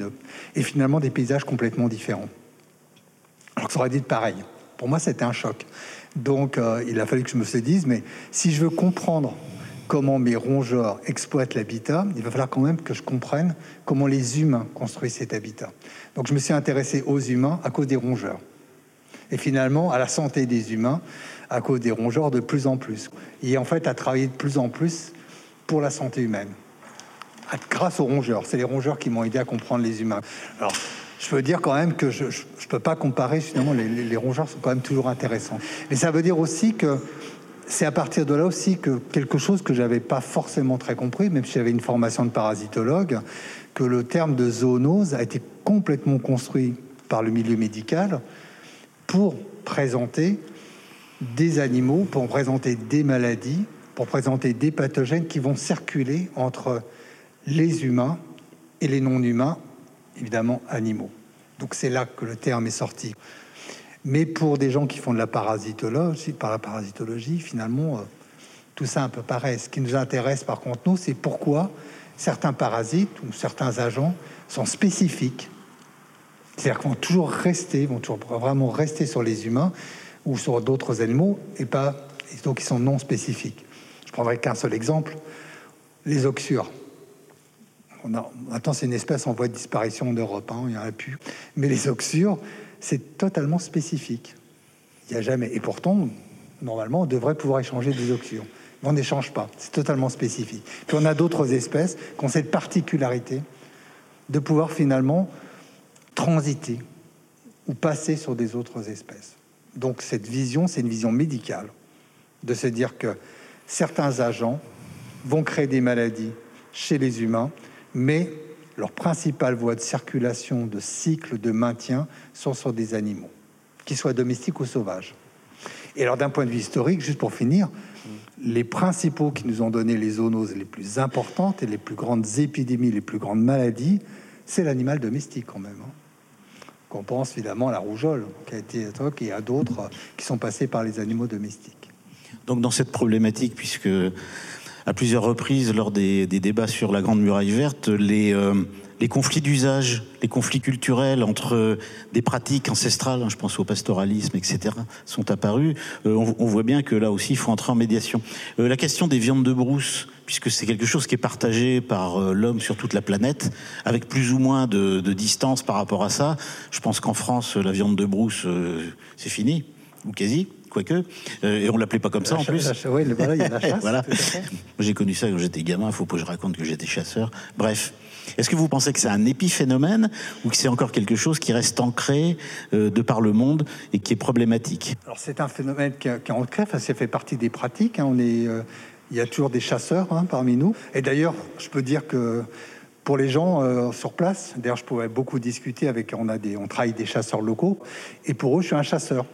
et finalement des paysages complètement différents. Alors que ça aurait dit pareil. Pour moi, c'était un choc. Donc, euh, il a fallu que je me se dise, mais si je veux comprendre comment mes rongeurs exploitent l'habitat, il va falloir quand même que je comprenne comment les humains construisent cet habitat. Donc, je me suis intéressé aux humains à cause des rongeurs. Et finalement, à la santé des humains à cause des rongeurs de plus en plus. Et en fait, à travailler de plus en plus pour la santé humaine. Grâce aux rongeurs. C'est les rongeurs qui m'ont aidé à comprendre les humains. Alors, je peux dire quand même que je ne peux pas comparer, finalement, les, rongeurs sont quand même toujours intéressants. Mais ça veut dire aussi que c'est à partir de là aussi que quelque chose que j'avais pas forcément très compris, même si j'avais une formation de parasitologue, que le terme de zoonose a été complètement construit par le milieu médical pour présenter des animaux, pour présenter des maladies, pour présenter des pathogènes qui vont circuler entre les humains et les non-humains évidemment animaux. Donc c'est là que le terme est sorti. Mais pour des gens qui font de la parasitologie, finalement, euh, tout ça un peu pareil. Ce qui nous intéresse par contre, nous, c'est pourquoi certains parasites ou certains agents sont spécifiques. C'est-à-dire qu'ils vont toujours rester, vont toujours vraiment rester sur les humains ou sur d'autres animaux, et pas, donc ils sont non spécifiques. Je prendrai qu'un seul exemple, les oxures maintenant, c'est une espèce en voie de disparition en Europe, hein, il n'y en a plus. Mais les oxures, c'est totalement spécifique. Il n'y a jamais. Et pourtant, normalement, on devrait pouvoir échanger des oxures. Mais on n'échange pas. C'est totalement spécifique. Puis on a d'autres espèces qui ont cette particularité de pouvoir finalement transiter ou passer sur des autres espèces. Donc cette vision, c'est une vision médicale de se dire que certains agents vont créer des maladies chez les humains mais leur principale voie de circulation, de cycle, de maintien sont sur des animaux, qu'ils soient domestiques ou sauvages. Et alors d'un point de vue historique, juste pour finir, les principaux qui nous ont donné les zoonoses les plus importantes et les plus grandes épidémies, les plus grandes maladies, c'est l'animal domestique quand même. Hein. Qu'on pense évidemment à la rougeole, qui a été et à d'autres qui sont passés par les animaux domestiques. Donc dans cette problématique, puisque à plusieurs reprises lors des, débats sur la Grande Muraille Verte les, euh, les conflits d'usage, les conflits culturels entre des pratiques ancestrales, hein, je pense au pastoralisme, etc., sont apparus. Euh, on, voit bien que là aussi, il faut entrer en médiation. Euh, la question des viandes de brousse, puisque c'est quelque chose qui est partagé par l'homme sur toute la planète, avec plus ou moins de, de, distance par rapport à ça. Je pense qu'en France, la viande de brousse, c'est fini, ou quasi quoique. Euh, et on l'appelait pas comme ça en plus. oui, voilà, il y a la chasse. voilà. J'ai connu ça quand j'étais gamin. Il faut pas que je raconte que j'étais chasseur. Bref. Est-ce que vous pensez que c'est un épiphénomène ou que c'est encore quelque chose qui reste ancré euh, de par le monde et qui est problématique? Alors c'est un phénomène qui, est ancré, enfin, ça fait partie des pratiques. Hein. On est, euh, il y a toujours des chasseurs hein, parmi nous. Et d'ailleurs, je peux dire que pour les gens sur place, d'ailleurs, je pourrais beaucoup discuter avec. On a des, on travaille des chasseurs locaux, et pour eux, je suis un chasseur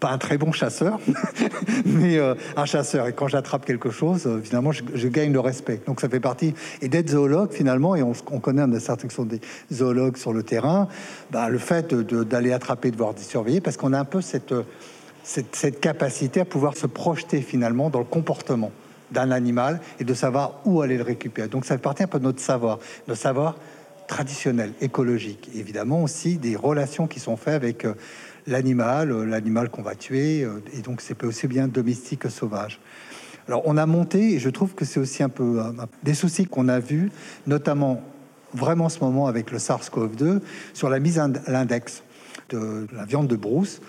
pas un très bon chasseur, mais euh, un chasseur. Et quand j'attrape quelque chose, euh, finalement, je, gagne le respect. Donc ça fait partie. Et d'être zoologue, finalement, et on, connaît un certains qui sont des zoologues sur le terrain, bah, le fait d'aller attraper, de voir surveiller, parce qu'on a un peu cette, cette, capacité à pouvoir se projeter finalement dans le comportement d'un animal et de savoir où aller le récupérer. Donc ça fait partie un peu de notre savoir, notre savoir traditionnel, écologique. évidemment aussi des relations qui sont faites avec... Euh, l'animal, euh, l'animal qu'on va tuer, euh, et donc c'est aussi bien domestique que sauvage. Alors on a monté, et je trouve que c'est aussi un peu euh, des soucis qu'on a vus, notamment vraiment en ce moment avec le SARS-CoV-2, sur la mise à l'index de la viande de brousse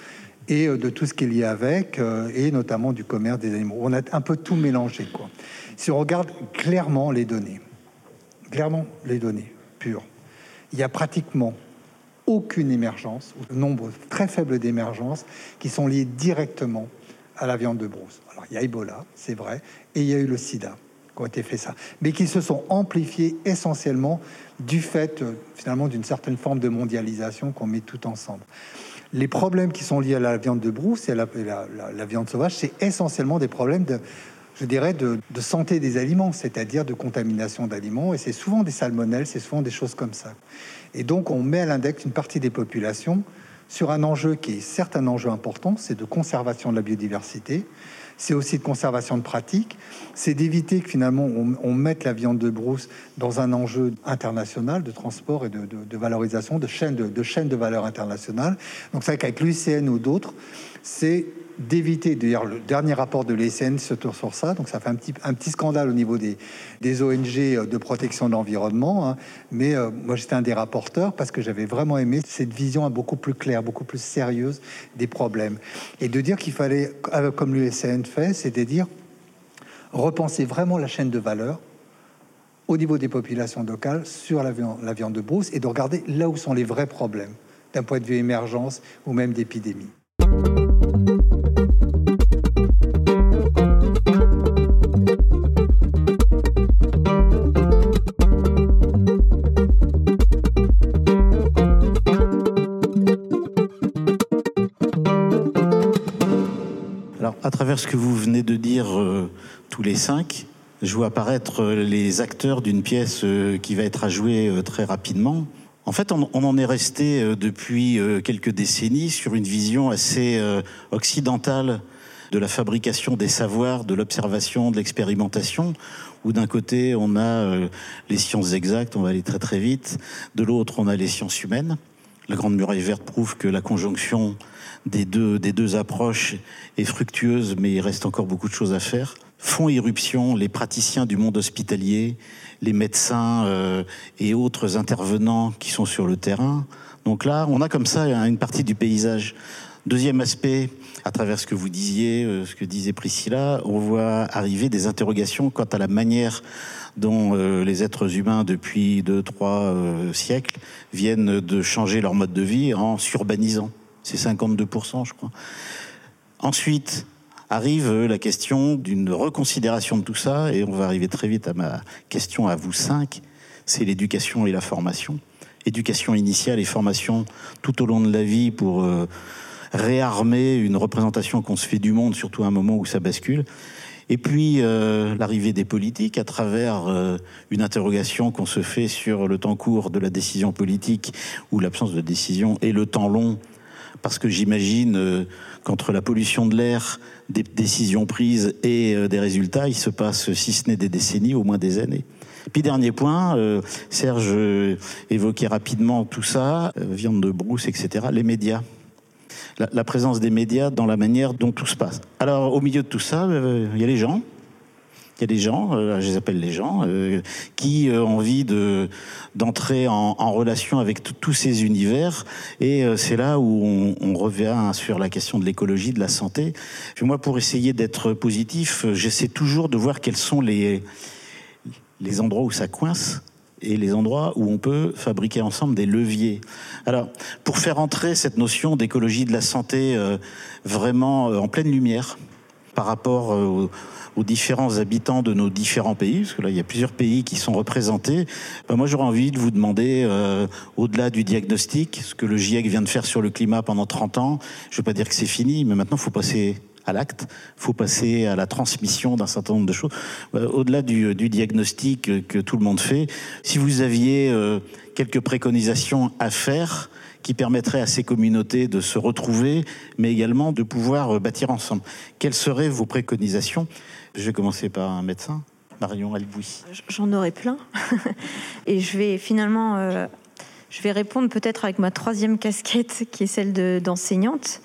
et de tout ce qu'il y a avec, et notamment du commerce des animaux. On a un peu tout mélangé. Quoi. Si on regarde clairement les données, clairement les données pures, il y a pratiquement aucune émergence, ou un nombre très faible d'émergences qui sont liées directement à la viande de brousse. Alors il y a Ebola, c'est vrai, et il y a eu le sida qui ont été fait ça, mais qui se sont amplifiés essentiellement du fait euh, finalement d'une certaine forme de mondialisation qu'on met tout ensemble. les problèmes qui sont liés à la viande de brousse et à la, viande sauvage, c'est essentiellement des problèmes de, je dirais, de, de santé des aliments, c'est-à-dire de contamination d'aliments. Et c'est souvent des salmonelles, c'est souvent des choses comme ça. Et donc, on met à l'index une partie des populations sur un enjeu qui est certes un enjeu important, c'est de conservation de la biodiversité, c'est aussi de conservation de pratiques, c'est d'éviter que finalement on, mette la viande de brousse dans un enjeu international de transport et de, valorisation, de chaîne de, de valeur internationale. Donc c'est vrai qu'avec l'UICN ou d'autres, c'est d'éviter, d'ailleurs le dernier rapport de l'ESN se tourne sur ça, donc ça fait un petit, un petit scandale au niveau des, des ONG euh, de protection de l'environnement, hein. mais euh, moi j'étais un des rapporteurs parce que j'avais vraiment aimé cette vision beaucoup plus claire, beaucoup plus sérieuse des problèmes. Et de dire qu'il fallait, euh, comme l'USN fait, c'est de dire repenser vraiment la chaîne de valeur au niveau des populations locales sur la viande, la viande de brousse et de regarder là où sont les vrais problèmes d'un point de vue émergence ou même d'épidémie. Ce que vous venez de dire euh, tous les cinq, je vois apparaître euh, les acteurs d'une pièce euh, qui va être à jouer très rapidement. En fait, on, en est resté depuis quelques décennies sur une vision assez occidentale de la fabrication des savoirs, de l'observation, de l'expérimentation, où d'un côté on a les sciences exactes, on va aller très très vite, de l'autre on a les sciences humaines. La Grande Muraille Verte prouve que la conjonction des deux, des deux approches est fructueuse, mais il reste encore beaucoup de choses à faire. Font irruption les praticiens du monde hospitalier, les médecins euh, et autres intervenants qui sont sur le terrain. Donc là, on a comme ça une partie du paysage. Deuxième aspect, à travers ce que vous disiez, euh, ce que disait Priscilla, on voit arriver des interrogations quant à la manière dont euh, les êtres humains, depuis deux, trois siècles, viennent de changer leur mode de vie en s'urbanisant. C'est 52%, je crois. Ensuite, arrive euh, la question d'une reconsidération de tout ça, et on va arriver très vite à ma question à vous cinq, c'est l'éducation et la formation. Éducation initiale et formation tout au long de la vie pour euh, réarmer une représentation qu'on se fait du monde, surtout à un moment où ça bascule. Et puis euh, l'arrivée des politiques à travers une interrogation qu'on se fait sur le temps court de la décision politique ou l'absence de décision et le temps long parce que j'imagine euh, qu'entre la pollution de l'air, des décisions prises et euh, des résultats, il se passe, si ce n'est des décennies, au moins des années. Puis dernier point, euh, Serge évoquait rapidement tout ça, viande de brousse, etc., les médias. La, présence des médias dans la manière dont tout se passe. Alors au milieu de tout ça, il y a les gens, il y a des gens, euh, je les appelle les gens, euh, qui euh, ont envie de d'entrer en, relation avec tous ces univers. Et c'est là où on, revient sur la question de l'écologie, de la santé. moi, pour essayer d'être positif, j'essaie toujours de voir quels sont les les endroits où ça coince et les endroits où on peut fabriquer ensemble des leviers. Alors, pour faire entrer cette notion d'écologie de la santé vraiment en pleine lumière par rapport aux aux différents habitants de nos différents pays, parce que là, il y a plusieurs pays qui sont représentés. Ben, moi, j'aurais envie de vous demander, euh, au-delà du diagnostic, ce que le GIEC vient de faire sur le climat pendant 30 ans, je ne veux pas dire que c'est fini, mais maintenant, il faut passer à l'acte, il faut passer à la transmission d'un certain nombre de choses. Euh, au-delà du, diagnostic que tout le monde fait, si vous aviez euh, quelques préconisations à faire, qui permettrait à ces communautés de se retrouver, mais également de pouvoir bâtir ensemble. Quelles seraient vos préconisations? Je vais commencer par un médecin, Marion Albouy. J'en aurais plein. Et je vais finalement, euh, je vais répondre peut-être avec ma troisième casquette, qui est celle d'enseignante.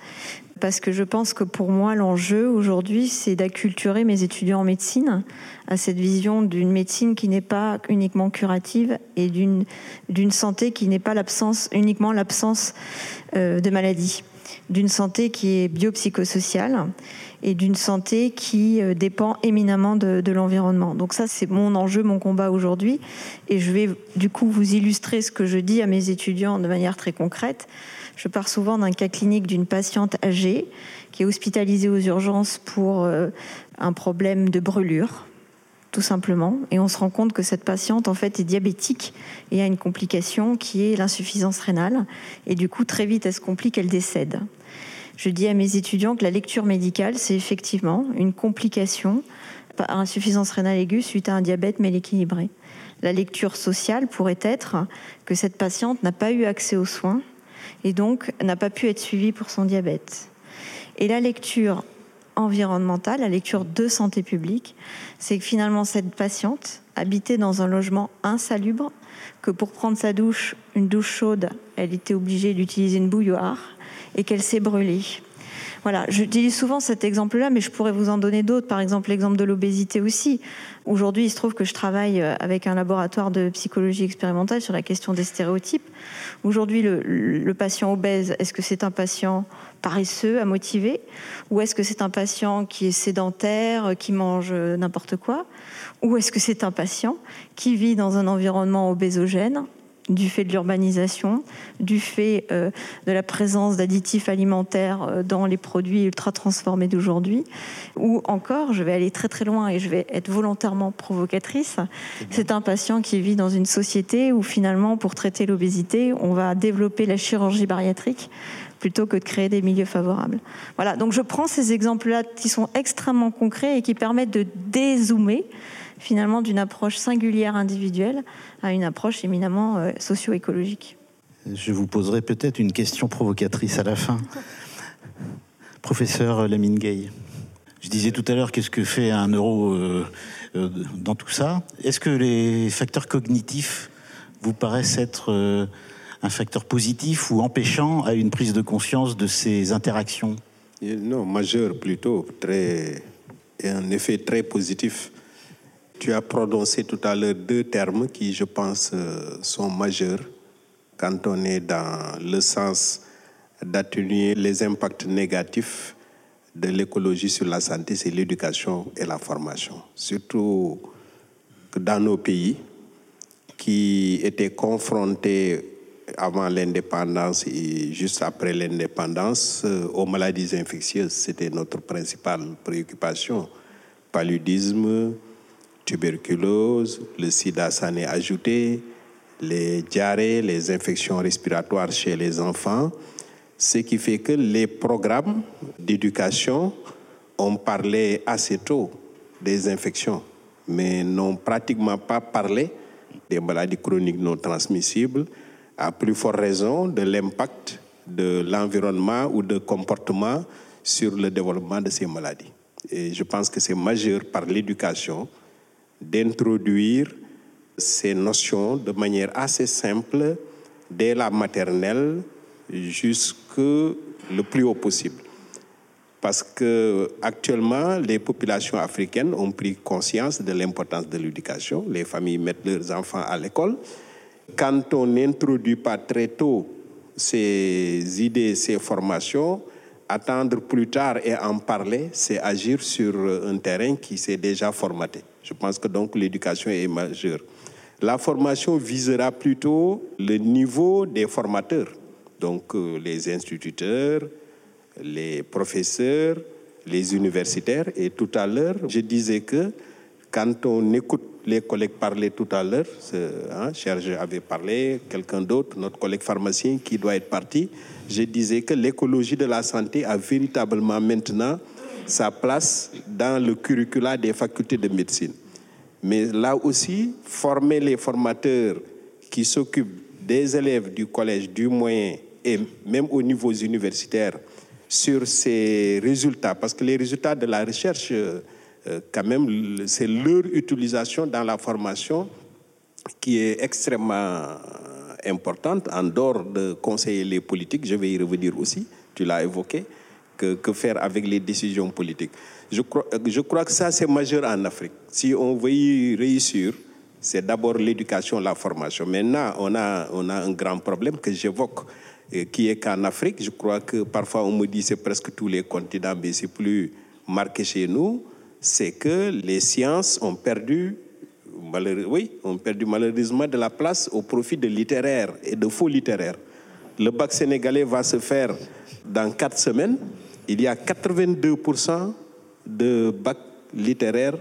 Parce que je pense que pour moi, l'enjeu aujourd'hui, c'est d'acculturer mes étudiants en médecine à cette vision d'une médecine qui n'est pas uniquement curative et d'une santé qui n'est pas l'absence uniquement l'absence euh, de maladie, d'une santé qui est biopsychosociale et d'une santé qui euh, dépend éminemment de, de l'environnement. Donc ça, c'est mon enjeu, mon combat aujourd'hui. Et je vais du coup vous illustrer ce que je dis à mes étudiants de manière très concrète. Je pars souvent d'un cas clinique d'une patiente âgée qui est hospitalisée aux urgences pour euh, un problème de brûlure tout simplement. Et on se rend compte que cette patiente, en fait, est diabétique et a une complication qui est l'insuffisance rénale. Et du coup, très vite, elle se complique, elle décède. Je dis à mes étudiants que la lecture médicale, c'est effectivement une complication par insuffisance rénale aiguë suite à un diabète mal équilibré. La lecture sociale pourrait être que cette patiente n'a pas eu accès aux soins et donc n'a pas pu être suivie pour son diabète. Et la lecture environnementale, la lecture de santé publique, c'est que finalement cette patiente habitait dans un logement insalubre, que pour prendre sa douche, une douche chaude, elle était obligée d'utiliser une bouilloire et qu'elle s'est brûlée. Voilà, j'utilise souvent cet exemple-là, mais je pourrais vous en donner d'autres. Par exemple, l'exemple de l'obésité aussi. Aujourd'hui, il se trouve que je travaille euh, avec un laboratoire de psychologie expérimentale sur la question des stéréotypes. Aujourd'hui, le, le patient obèse, est-ce que c'est un patient paresseux à motiver? Ou est-ce que c'est un patient qui est sédentaire, qui mange n'importe quoi? Ou est-ce que c'est un patient qui vit dans un environnement obésogène du fait de l'urbanisation, du fait euh, de la présence d'additifs alimentaires euh, dans les produits ultra transformés d'aujourd'hui, ou encore, je vais aller très très loin et je vais être volontairement provocatrice, c'est un patient qui vit dans une société où finalement, pour traiter l'obésité, on va développer la chirurgie bariatrique plutôt que de créer des milieux favorables. Voilà, donc je prends ces exemples-là qui sont extrêmement concrets et qui permettent de dézoomer finalement d'une approche singulière individuelle à une approche éminemment euh, socio-écologique. Je vous poserai peut-être une question provocatrice à la fin. Professeur Lamine Gay, je disais tout à l'heure qu'est-ce que fait un euro euh, euh, dans tout ça? Est-ce que les facteurs cognitifs vous paraissent être un facteur positif ou empêchant à une prise de conscience de ces interactions? Non, majeur plutôt, très, et un effet très positif. Tu as prononcé tout à l'heure deux termes qui, je pense, euh, sont majeurs quand on est dans le sens d'atténuer les impacts négatifs de l'écologie sur la santé, c'est l'éducation et la formation. Surtout dans nos pays qui étaient confrontés avant l'indépendance et juste après l'indépendance euh, aux maladies infectieuses. C'était notre principale préoccupation. Paludisme, tuberculose, le sida s'en est ajouté, les diarrhées, les infections respiratoires chez les enfants, ce qui fait que les programmes d'éducation ont parlé assez tôt des infections, mais n'ont pratiquement pas parlé des maladies chroniques non transmissibles, à plus forte raison de l'impact de l'environnement ou de comportement sur le développement de ces maladies. Et je pense que c'est majeur par l'éducation d'introduire ces notions de manière assez simple dès la maternelle jusque le plus haut possible. Parce que actuellement, les populations africaines ont pris conscience de l'importance de l'éducation. Les familles mettent leurs enfants à l'école. Quand on n'introduit pas très tôt ces idées, ces formations, attendre plus tard et en parler, c'est agir sur un terrain qui s'est déjà formaté. Je pense que donc l'éducation est majeure. La formation visera plutôt le niveau des formateurs, donc euh, les instituteurs, les professeurs, les universitaires. Et tout à l'heure, je disais que quand on écoute les collègues parler tout à l'heure, hein, Serge avait parlé, quelqu'un d'autre, notre collègue pharmacien qui doit être parti, je disais que l'écologie de la santé a véritablement maintenant sa place dans le curricula des facultés de médecine. Mais là aussi, former les formateurs qui s'occupent des élèves du collège, du moyen et même au niveau universitaire sur ces résultats, parce que les résultats de la recherche, euh, quand même, c'est leur utilisation dans la formation qui est extrêmement importante, en dehors de conseiller les politiques, je vais y revenir aussi, tu l'as évoqué que, faire avec les décisions politiques. Je crois, je crois que ça, c'est majeur en Afrique. Si on veut y réussir, c'est d'abord l'éducation, la formation. Maintenant, on a, on a un grand problème que j'évoque, qui est qu'en Afrique, je crois que parfois on me dit c'est presque tous les continents, mais c'est plus marqué chez nous, c'est que les sciences ont perdu, oui, ont perdu malheureusement de la place au profit de littéraires et de faux littéraires. Le bac sénégalais va se faire dans quatre semaines il y a 82% de bacs littéraires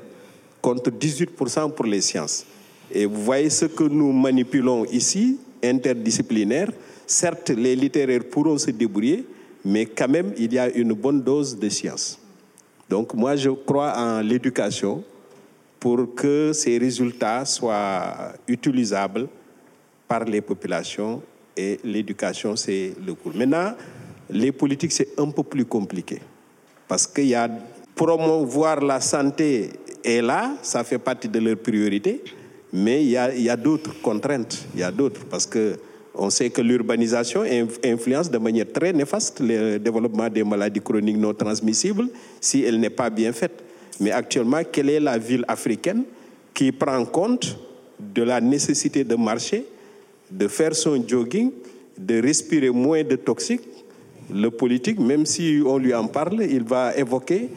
contre 18% pour les sciences. Et vous voyez ce que nous manipulons ici, interdisciplinaire. Certes, les littéraires pourront se débrouiller, mais quand même, il y a une bonne dose de science. Donc moi, je crois en l'éducation pour que ces résultats soient utilisables par les populations et l'éducation, c'est le cours. Maintenant, les politiques, c'est un peu plus compliqué parce qu'il y a promouvoir la santé est là, ça fait partie de leurs priorités, mais il y a, a d'autres contraintes, il y a d'autres parce que on sait que l'urbanisation influence de manière très néfaste le développement des maladies chroniques non transmissibles si elle n'est pas bien faite. Mais actuellement, quelle est la ville africaine qui prend compte de la nécessité de marcher, de faire son jogging, de respirer moins de toxiques? Le politique, même si on lui en parle, il va évoquer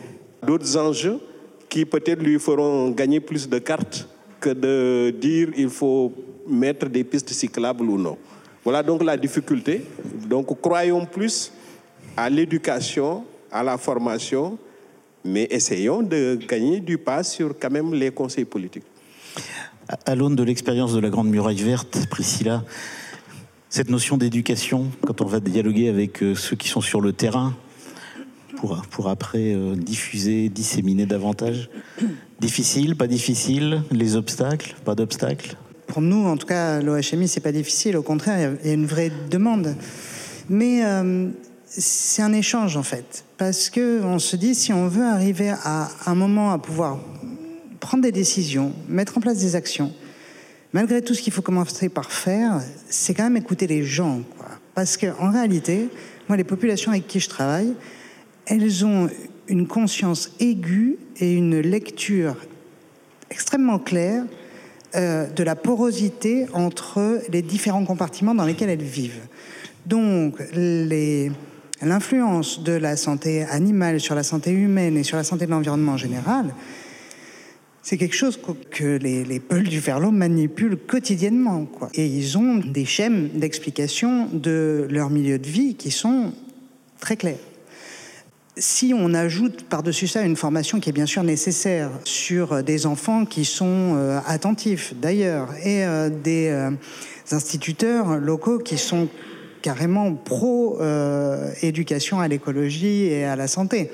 d'autres enjeux qui peut-être lui feront gagner plus de cartes que de dire il faut mettre des pistes cyclables ou non. Voilà donc la difficulté. Donc croyons plus à l'éducation, à la formation, mais essayons de gagner du pas sur quand même les conseils politiques. À l'aune de l'expérience de la Grande Muraille Verte, Priscilla, cette notion d'éducation, quand on va dialoguer avec euh, ceux qui sont sur le terrain, pour, pour après euh, diffuser, disséminer davantage, difficile, pas difficile, les obstacles, pas d'obstacles? Pour nous, en tout cas, l'OHMI, c'est pas difficile. Au contraire, il y a une vraie demande. Mais euh, c'est un échange, en fait. Parce que on se dit, si on veut arriver à un moment à pouvoir prendre des décisions, mettre en place des actions, malgré tout, ce qu'il faut commencer par faire, c'est quand même écouter les gens. Parce qu'en réalité, moi, les populations avec qui je travaille, elles ont une conscience aiguë et une lecture extrêmement claire euh, de la porosité entre les différents compartiments dans lesquels elles vivent. Donc, l'influence de la santé animale sur la santé humaine et sur la santé de l'environnement en général, c'est quelque chose que les, les du Ferlo manipulent quotidiennement. Et ils ont des schèmes d'explication de leur milieu de vie qui sont très clairs si on ajoute par-dessus ça une formation qui est bien sûr nécessaire sur des enfants qui sont euh, attentifs d'ailleurs et euh, des euh, instituteurs locaux qui sont carrément pro-éducation à l'écologie et à la santé.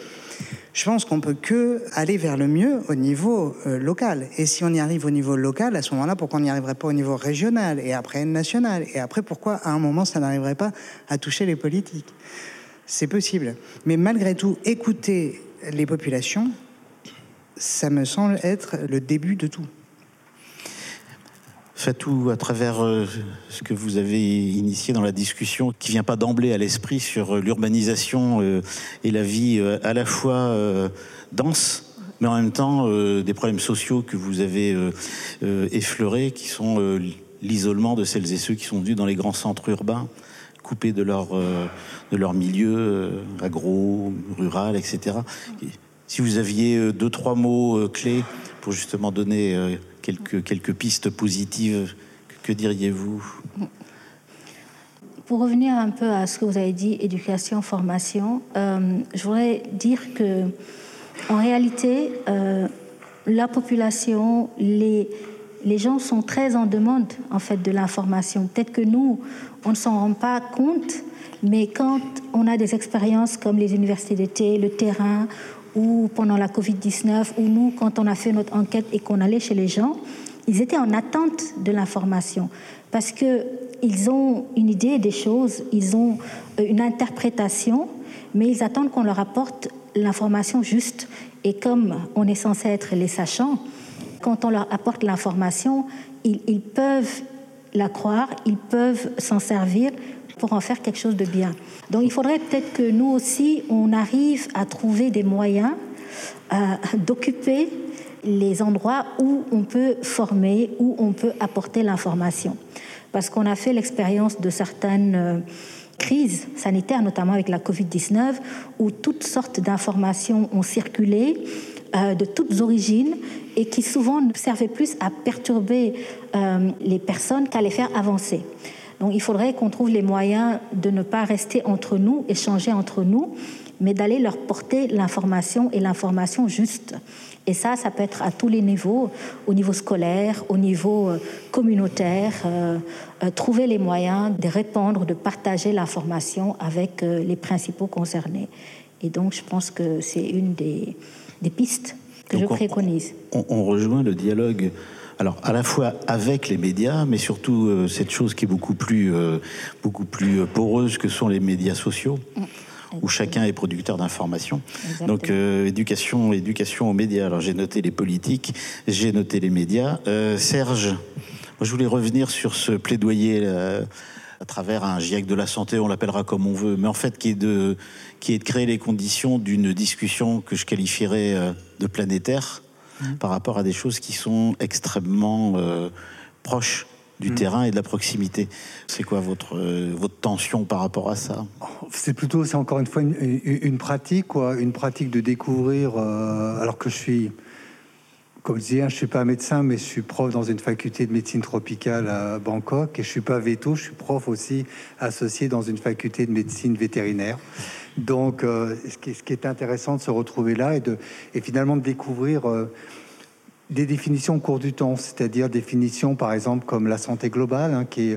Je pense qu'on peut que aller vers le mieux au niveau local. Et si on y arrive au niveau local, à ce moment-là, pourquoi on n'y arriverait pas au niveau régional et après national? Et après, pourquoi à un moment ça n'arriverait pas à toucher les politiques? C'est possible. Mais malgré tout, écouter les populations, ça me semble être le début de tout. Fatou, à travers euh, ce que vous avez initié dans la discussion, qui vient pas d'emblée à l'esprit sur euh, l'urbanisation euh, et la vie à la fois dense, mais en même temps des problèmes sociaux que vous avez effleurés, qui sont l'isolement de celles et ceux qui sont venus dans les grands centres urbains, coupés de leur, euh, de leur milieu euh, agro, rural, etc. Si vous aviez euh, deux, trois mots clés pour justement donner quelques, quelques pistes positives, que, diriez-vous? Pour revenir un peu à ce que vous avez dit, éducation, formation, je voudrais dire que en réalité, la population, les, les gens sont très en demande en fait de l'information. Peut-être que nous, on ne s'en rend pas compte, mais quand on a des expériences comme les universités d'été, le terrain, ou pendant la Covid-19, ou nous, quand on a fait notre enquête et qu'on allait chez les gens, ils étaient en attente de l'information parce qu'ils ont une idée des choses, ils ont euh, une interprétation, mais ils attendent qu'on leur apporte l'information juste. Et comme on est censé être les sachants, quand on leur apporte l'information, ils, peuvent la croire, ils peuvent s'en servir pour en faire quelque chose de bien. Donc il faudrait peut-être que nous aussi, on arrive à trouver des moyens euh, d'occuper les endroits où on peut former, où on peut apporter l'information. Parce qu'on a fait l'expérience de certaines euh, crises sanitaires, notamment avec la Covid-19, où toutes sortes d'informations ont circulé euh, de toutes origines et qui souvent ne servaient plus à perturber euh, les personnes qu'à les faire avancer. Donc il faudrait qu'on trouve les moyens de ne pas rester entre nous, échanger entre nous, mais d'aller leur porter l'information et l'information juste. Et ça, ça peut être à tous les niveaux, au niveau scolaire, au niveau euh, communautaire, euh, trouver les moyens de répondre, de partager l'information avec les principaux concernés. Et donc, je pense que c'est une des, pistes que je préconise. On, rejoint le dialogue. Alors, à la fois avec les médias, mais surtout cette chose qui est beaucoup plus, beaucoup plus poreuse que sont les médias sociaux. Mm où chacun est producteur d'informations. Donc euh, éducation, éducation aux médias. Alors j'ai noté les politiques, j'ai noté les médias. Euh, Serge, moi, je voulais revenir sur ce plaidoyer euh, à travers un GIEC de la santé, on l'appellera comme on veut, mais en fait qui est de, qui est de créer les conditions d'une discussion que je qualifierais de planétaire mmh. par rapport à des choses qui sont extrêmement proches du mm. terrain et de la proximité. C'est quoi votre, euh, votre tension par rapport à ça? C'est plutôt, c'est encore une fois une, pratique, quoi, une pratique de découvrir, euh, alors que je suis, comme je disais, je suis pas médecin, mais je suis prof dans une faculté de médecine tropicale à Bangkok, et je suis pas veto, je suis prof aussi associé dans une faculté de médecine vétérinaire. Donc, euh, ce, qui, est intéressant de se retrouver là et, de, finalement de découvrir des définitions au cours du temps, c'est-à-dire définitions par exemple comme la santé globale, hein, qui,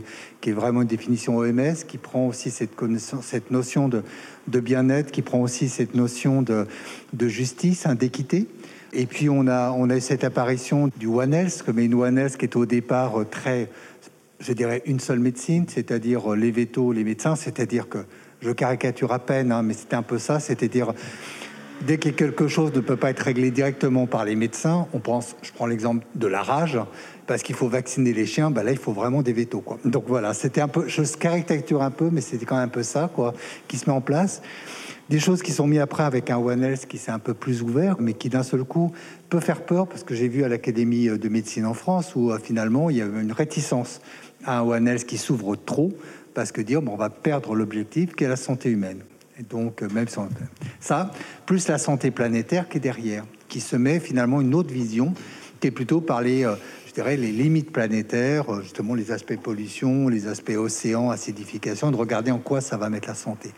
est, vraiment une définition OMS, qui prend aussi cette, notion de, bien-être, qui prend aussi cette notion de, de justice, hein, d'équité. Et puis on a, on cette apparition du One Health, comme une One Health qui est au départ très, je dirais, une seule médecine, c'est-à-dire les vétos, les médecins, c'est-à-dire que je caricature à peine, hein, mais c'était un peu ça, c'est-à-dire Dès que quelque chose ne peut pas être réglé directement par les médecins, on pense, je prends l'exemple de la rage, parce qu'il faut vacciner les chiens, bah là il faut vraiment des vétos. Donc voilà, c'était un peu, je caricature un peu, mais c'était quand même un peu ça quoi, qui se met en place. Des choses qui sont mises après avec un One Health qui s'est un peu plus ouvert, mais qui d'un seul coup peut faire peur, parce que j'ai vu à l'Académie de médecine en France où euh, finalement il y avait une réticence à un One Health qui s'ouvre trop, parce que dire bon, on va perdre l'objectif qui est la santé humaine. Et donc, euh, même ça, plus la santé planétaire qui est derrière, qui se met finalement une autre vision, qui est plutôt par les, les limites planétaires, euh, justement les aspects pollution, les aspects océan, acidification, de regarder en quoi ça va mettre la santé.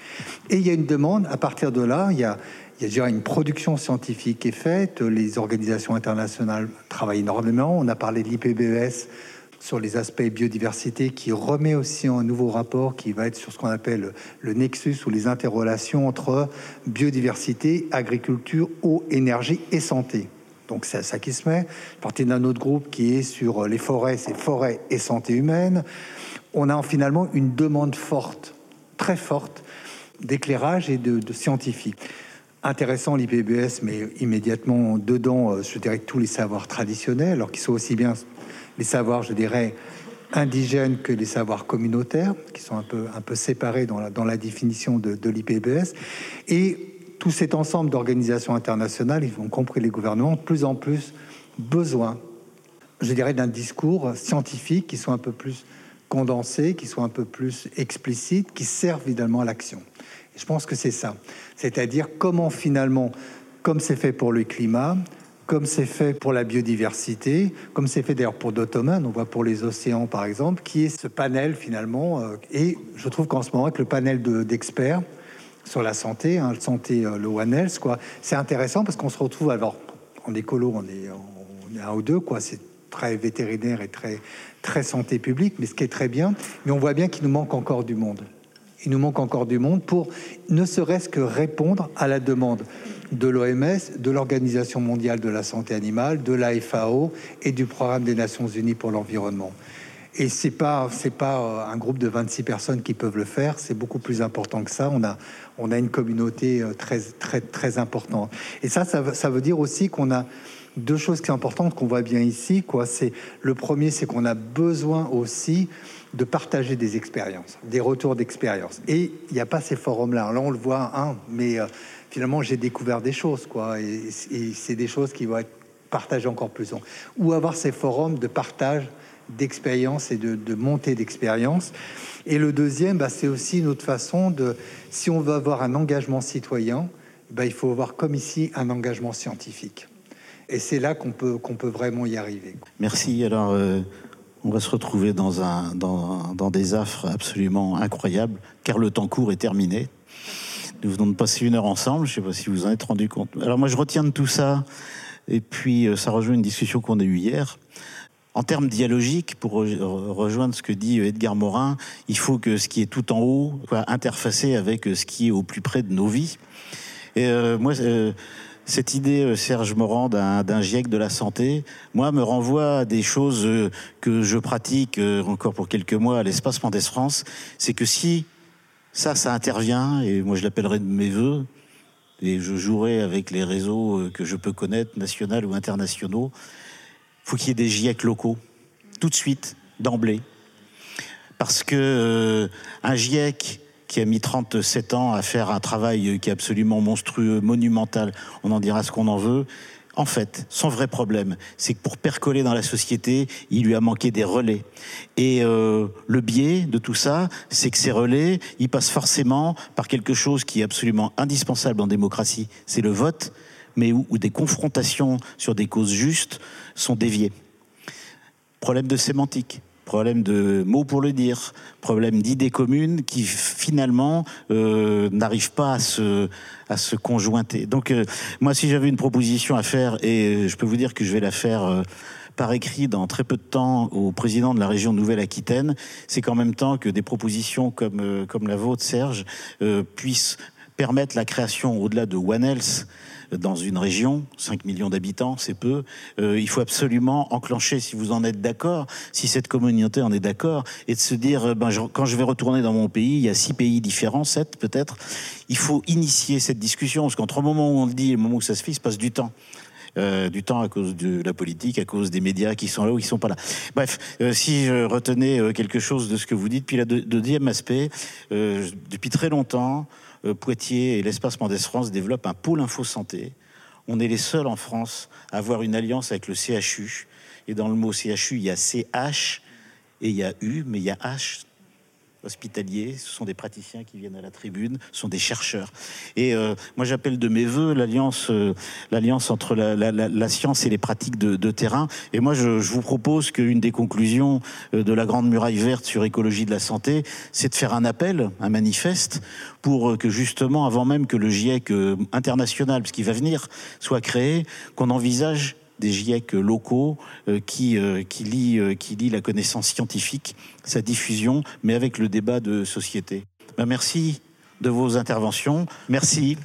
Et il y a une demande, à partir de là, il y a, il y a une production scientifique qui est faite, les organisations internationales travaillent énormément, on a parlé de l'IPBES, sur les aspects biodiversité, qui remet aussi un nouveau rapport qui va être sur ce qu'on appelle le nexus ou les interrelations entre biodiversité, agriculture, eau, énergie et santé. Donc c'est ça qui se met. Partie d'un autre groupe qui est sur les forêts, c'est forêt et santé humaine. On a finalement une demande forte, très forte, d'éclairage et de, de scientifique. Intéressant l'IPBS, mais immédiatement dedans, euh, je dirais tous les savoirs traditionnels, alors qu'ils sont aussi bien les savoirs, je dirais, indigènes que les savoirs communautaires, qui sont un peu, un peu séparés dans la, définition de, de l'IPBS. Et tout cet ensemble d'organisations internationales, ont compris les gouvernements, de plus en plus besoin, je dirais, d'un discours scientifique qui soit un peu plus condensé, qui soit un peu plus explicite, qui serve évidemment à l'action. je pense que c'est ça. C'est-à-dire comment finalement, comme c'est fait pour le climat, comme c'est fait pour la biodiversité, comme c'est fait d'ailleurs pour d'autres domaines, on voit pour les océans par exemple, qui est ce panel finalement. Euh, et je trouve qu'en ce moment, avec le panel d'experts sur la santé, hein, le santé, euh, le One Health, quoi, c'est intéressant parce qu'on se retrouve, alors en écolo, on est, on est un ou deux, quoi, c'est très vétérinaire et très, très santé publique, mais ce qui est très bien, mais on voit bien qu'il nous manque encore du monde. Il nous manque encore du monde pour ne serait-ce que répondre à la demande de l'OMS, de l'Organisation mondiale de la santé animale, de la FAO et du Programme des Nations Unies pour l'environnement. Et c'est pas pas euh, un groupe de 26 personnes qui peuvent le faire, c'est beaucoup plus important que ça. On a on a une communauté euh, très très très importante. Et ça ça, ça veut dire aussi qu'on a deux choses qui sont importantes qu'on voit bien ici quoi, le premier c'est qu'on a besoin aussi de partager des expériences, des retours d'expérience. Et il n'y a pas ces forums-là. Là, on le voit, hein, mais euh, finalement, j'ai découvert des choses, quoi. Et, c'est des choses qui vont être partagées encore plus. Ou avoir ces forums de partage d'expérience et de, montée d'expérience. Et le deuxième, bah, c'est aussi une autre façon de, si on veut avoir un engagement citoyen, bah, il faut avoir comme ici un engagement scientifique. Et c'est là qu'on peut, qu'on peut vraiment y arriver. Merci. Alors, euh, on va se retrouver dans, un, dans, dans des affres absolument incroyables, car le temps court est terminé. Nous venons de passer une heure ensemble, je ne sais pas si vous en êtes rendu compte. Alors moi je retiens de tout ça, et puis euh, ça rejoint une discussion qu'on a eue hier. En termes dialogiques, pour rejoindre ce que dit Edgar Morin, il faut que ce qui est tout en haut soit interfacé avec ce qui est au plus près de nos vies. Et euh, moi, euh, cette idée, Serge Morand, d'un GIEC de la santé, moi, me renvoie à des choses que je pratique encore pour quelques mois à l'espace Mendes France. C'est que si ça, ça intervient, et moi je l'appellerai de mes voeux, et je jouerai avec les réseaux euh, que je peux connaître, nationaux ou internationaux. Faut qu'il y ait des GIEC locaux, tout de suite, d'emblée. Parce que euh, un GIEC qui a mis 37 ans à faire un travail qui est absolument monstrueux, monumental, on en dira ce qu'on en veut, en fait, son vrai problème, c'est que pour percoler dans la société, il lui a manqué des relais. Et euh, le biais de tout ça, c'est que ces relais, ils passent forcément par quelque chose qui est absolument indispensable en démocratie, c'est le vote, mais où, des confrontations sur des causes justes sont déviées. Problème de sémantique problème de mots pour le dire, problème d'idées communes qui finalement euh, n'arrivent pas à se, à se conjointer. Donc euh, moi, si j'avais une proposition à faire, et je peux vous dire que je vais la faire euh, par écrit dans très peu de temps au président de la région Nouvelle-Aquitaine, c'est qu'en même temps que des propositions comme, comme la vôtre, Serge, puissent permettre la création au-delà de One Health dans une région, 5 millions d'habitants, c'est peu. Euh, il faut absolument enclencher, si vous en êtes d'accord, si cette communauté en est d'accord, et de se dire, euh, ben, quand je vais retourner dans mon pays, il y a six pays différents, sept peut-être, il faut initier cette discussion, parce qu'entre le moment où on le dit et le moment où ça se fait, il se passe du temps. Euh, du temps à cause de la politique, à cause des médias qui sont là ou qui sont pas là. Bref, si je retenais quelque chose de ce que vous dites, puis le deuxième aspect, depuis très longtemps, Poitiers et l'espace Mendès France développent un pôle info santé. On est les seuls en France à avoir une alliance avec le CHU. Et dans le mot CHU, il y a CH et il y a U, mais il y a H hospitaliers, ce sont des praticiens qui viennent à la tribune, ce sont des chercheurs. Et euh, moi, j'appelle de mes voeux l'alliance, euh, entre la, science et les pratiques de, terrain. Et moi, je, vous propose qu'une des conclusions euh, de la Grande Muraille Verte sur écologie de la santé, c'est de faire un appel, un manifeste, pour que justement, avant même que le GIEC international, ce qui va venir, soit créé, qu'on envisage des GIEC locaux euh, qui, euh, qui, lit, euh, qui la connaissance scientifique, sa diffusion, mais avec le débat de société. Ben, merci de vos interventions. Merci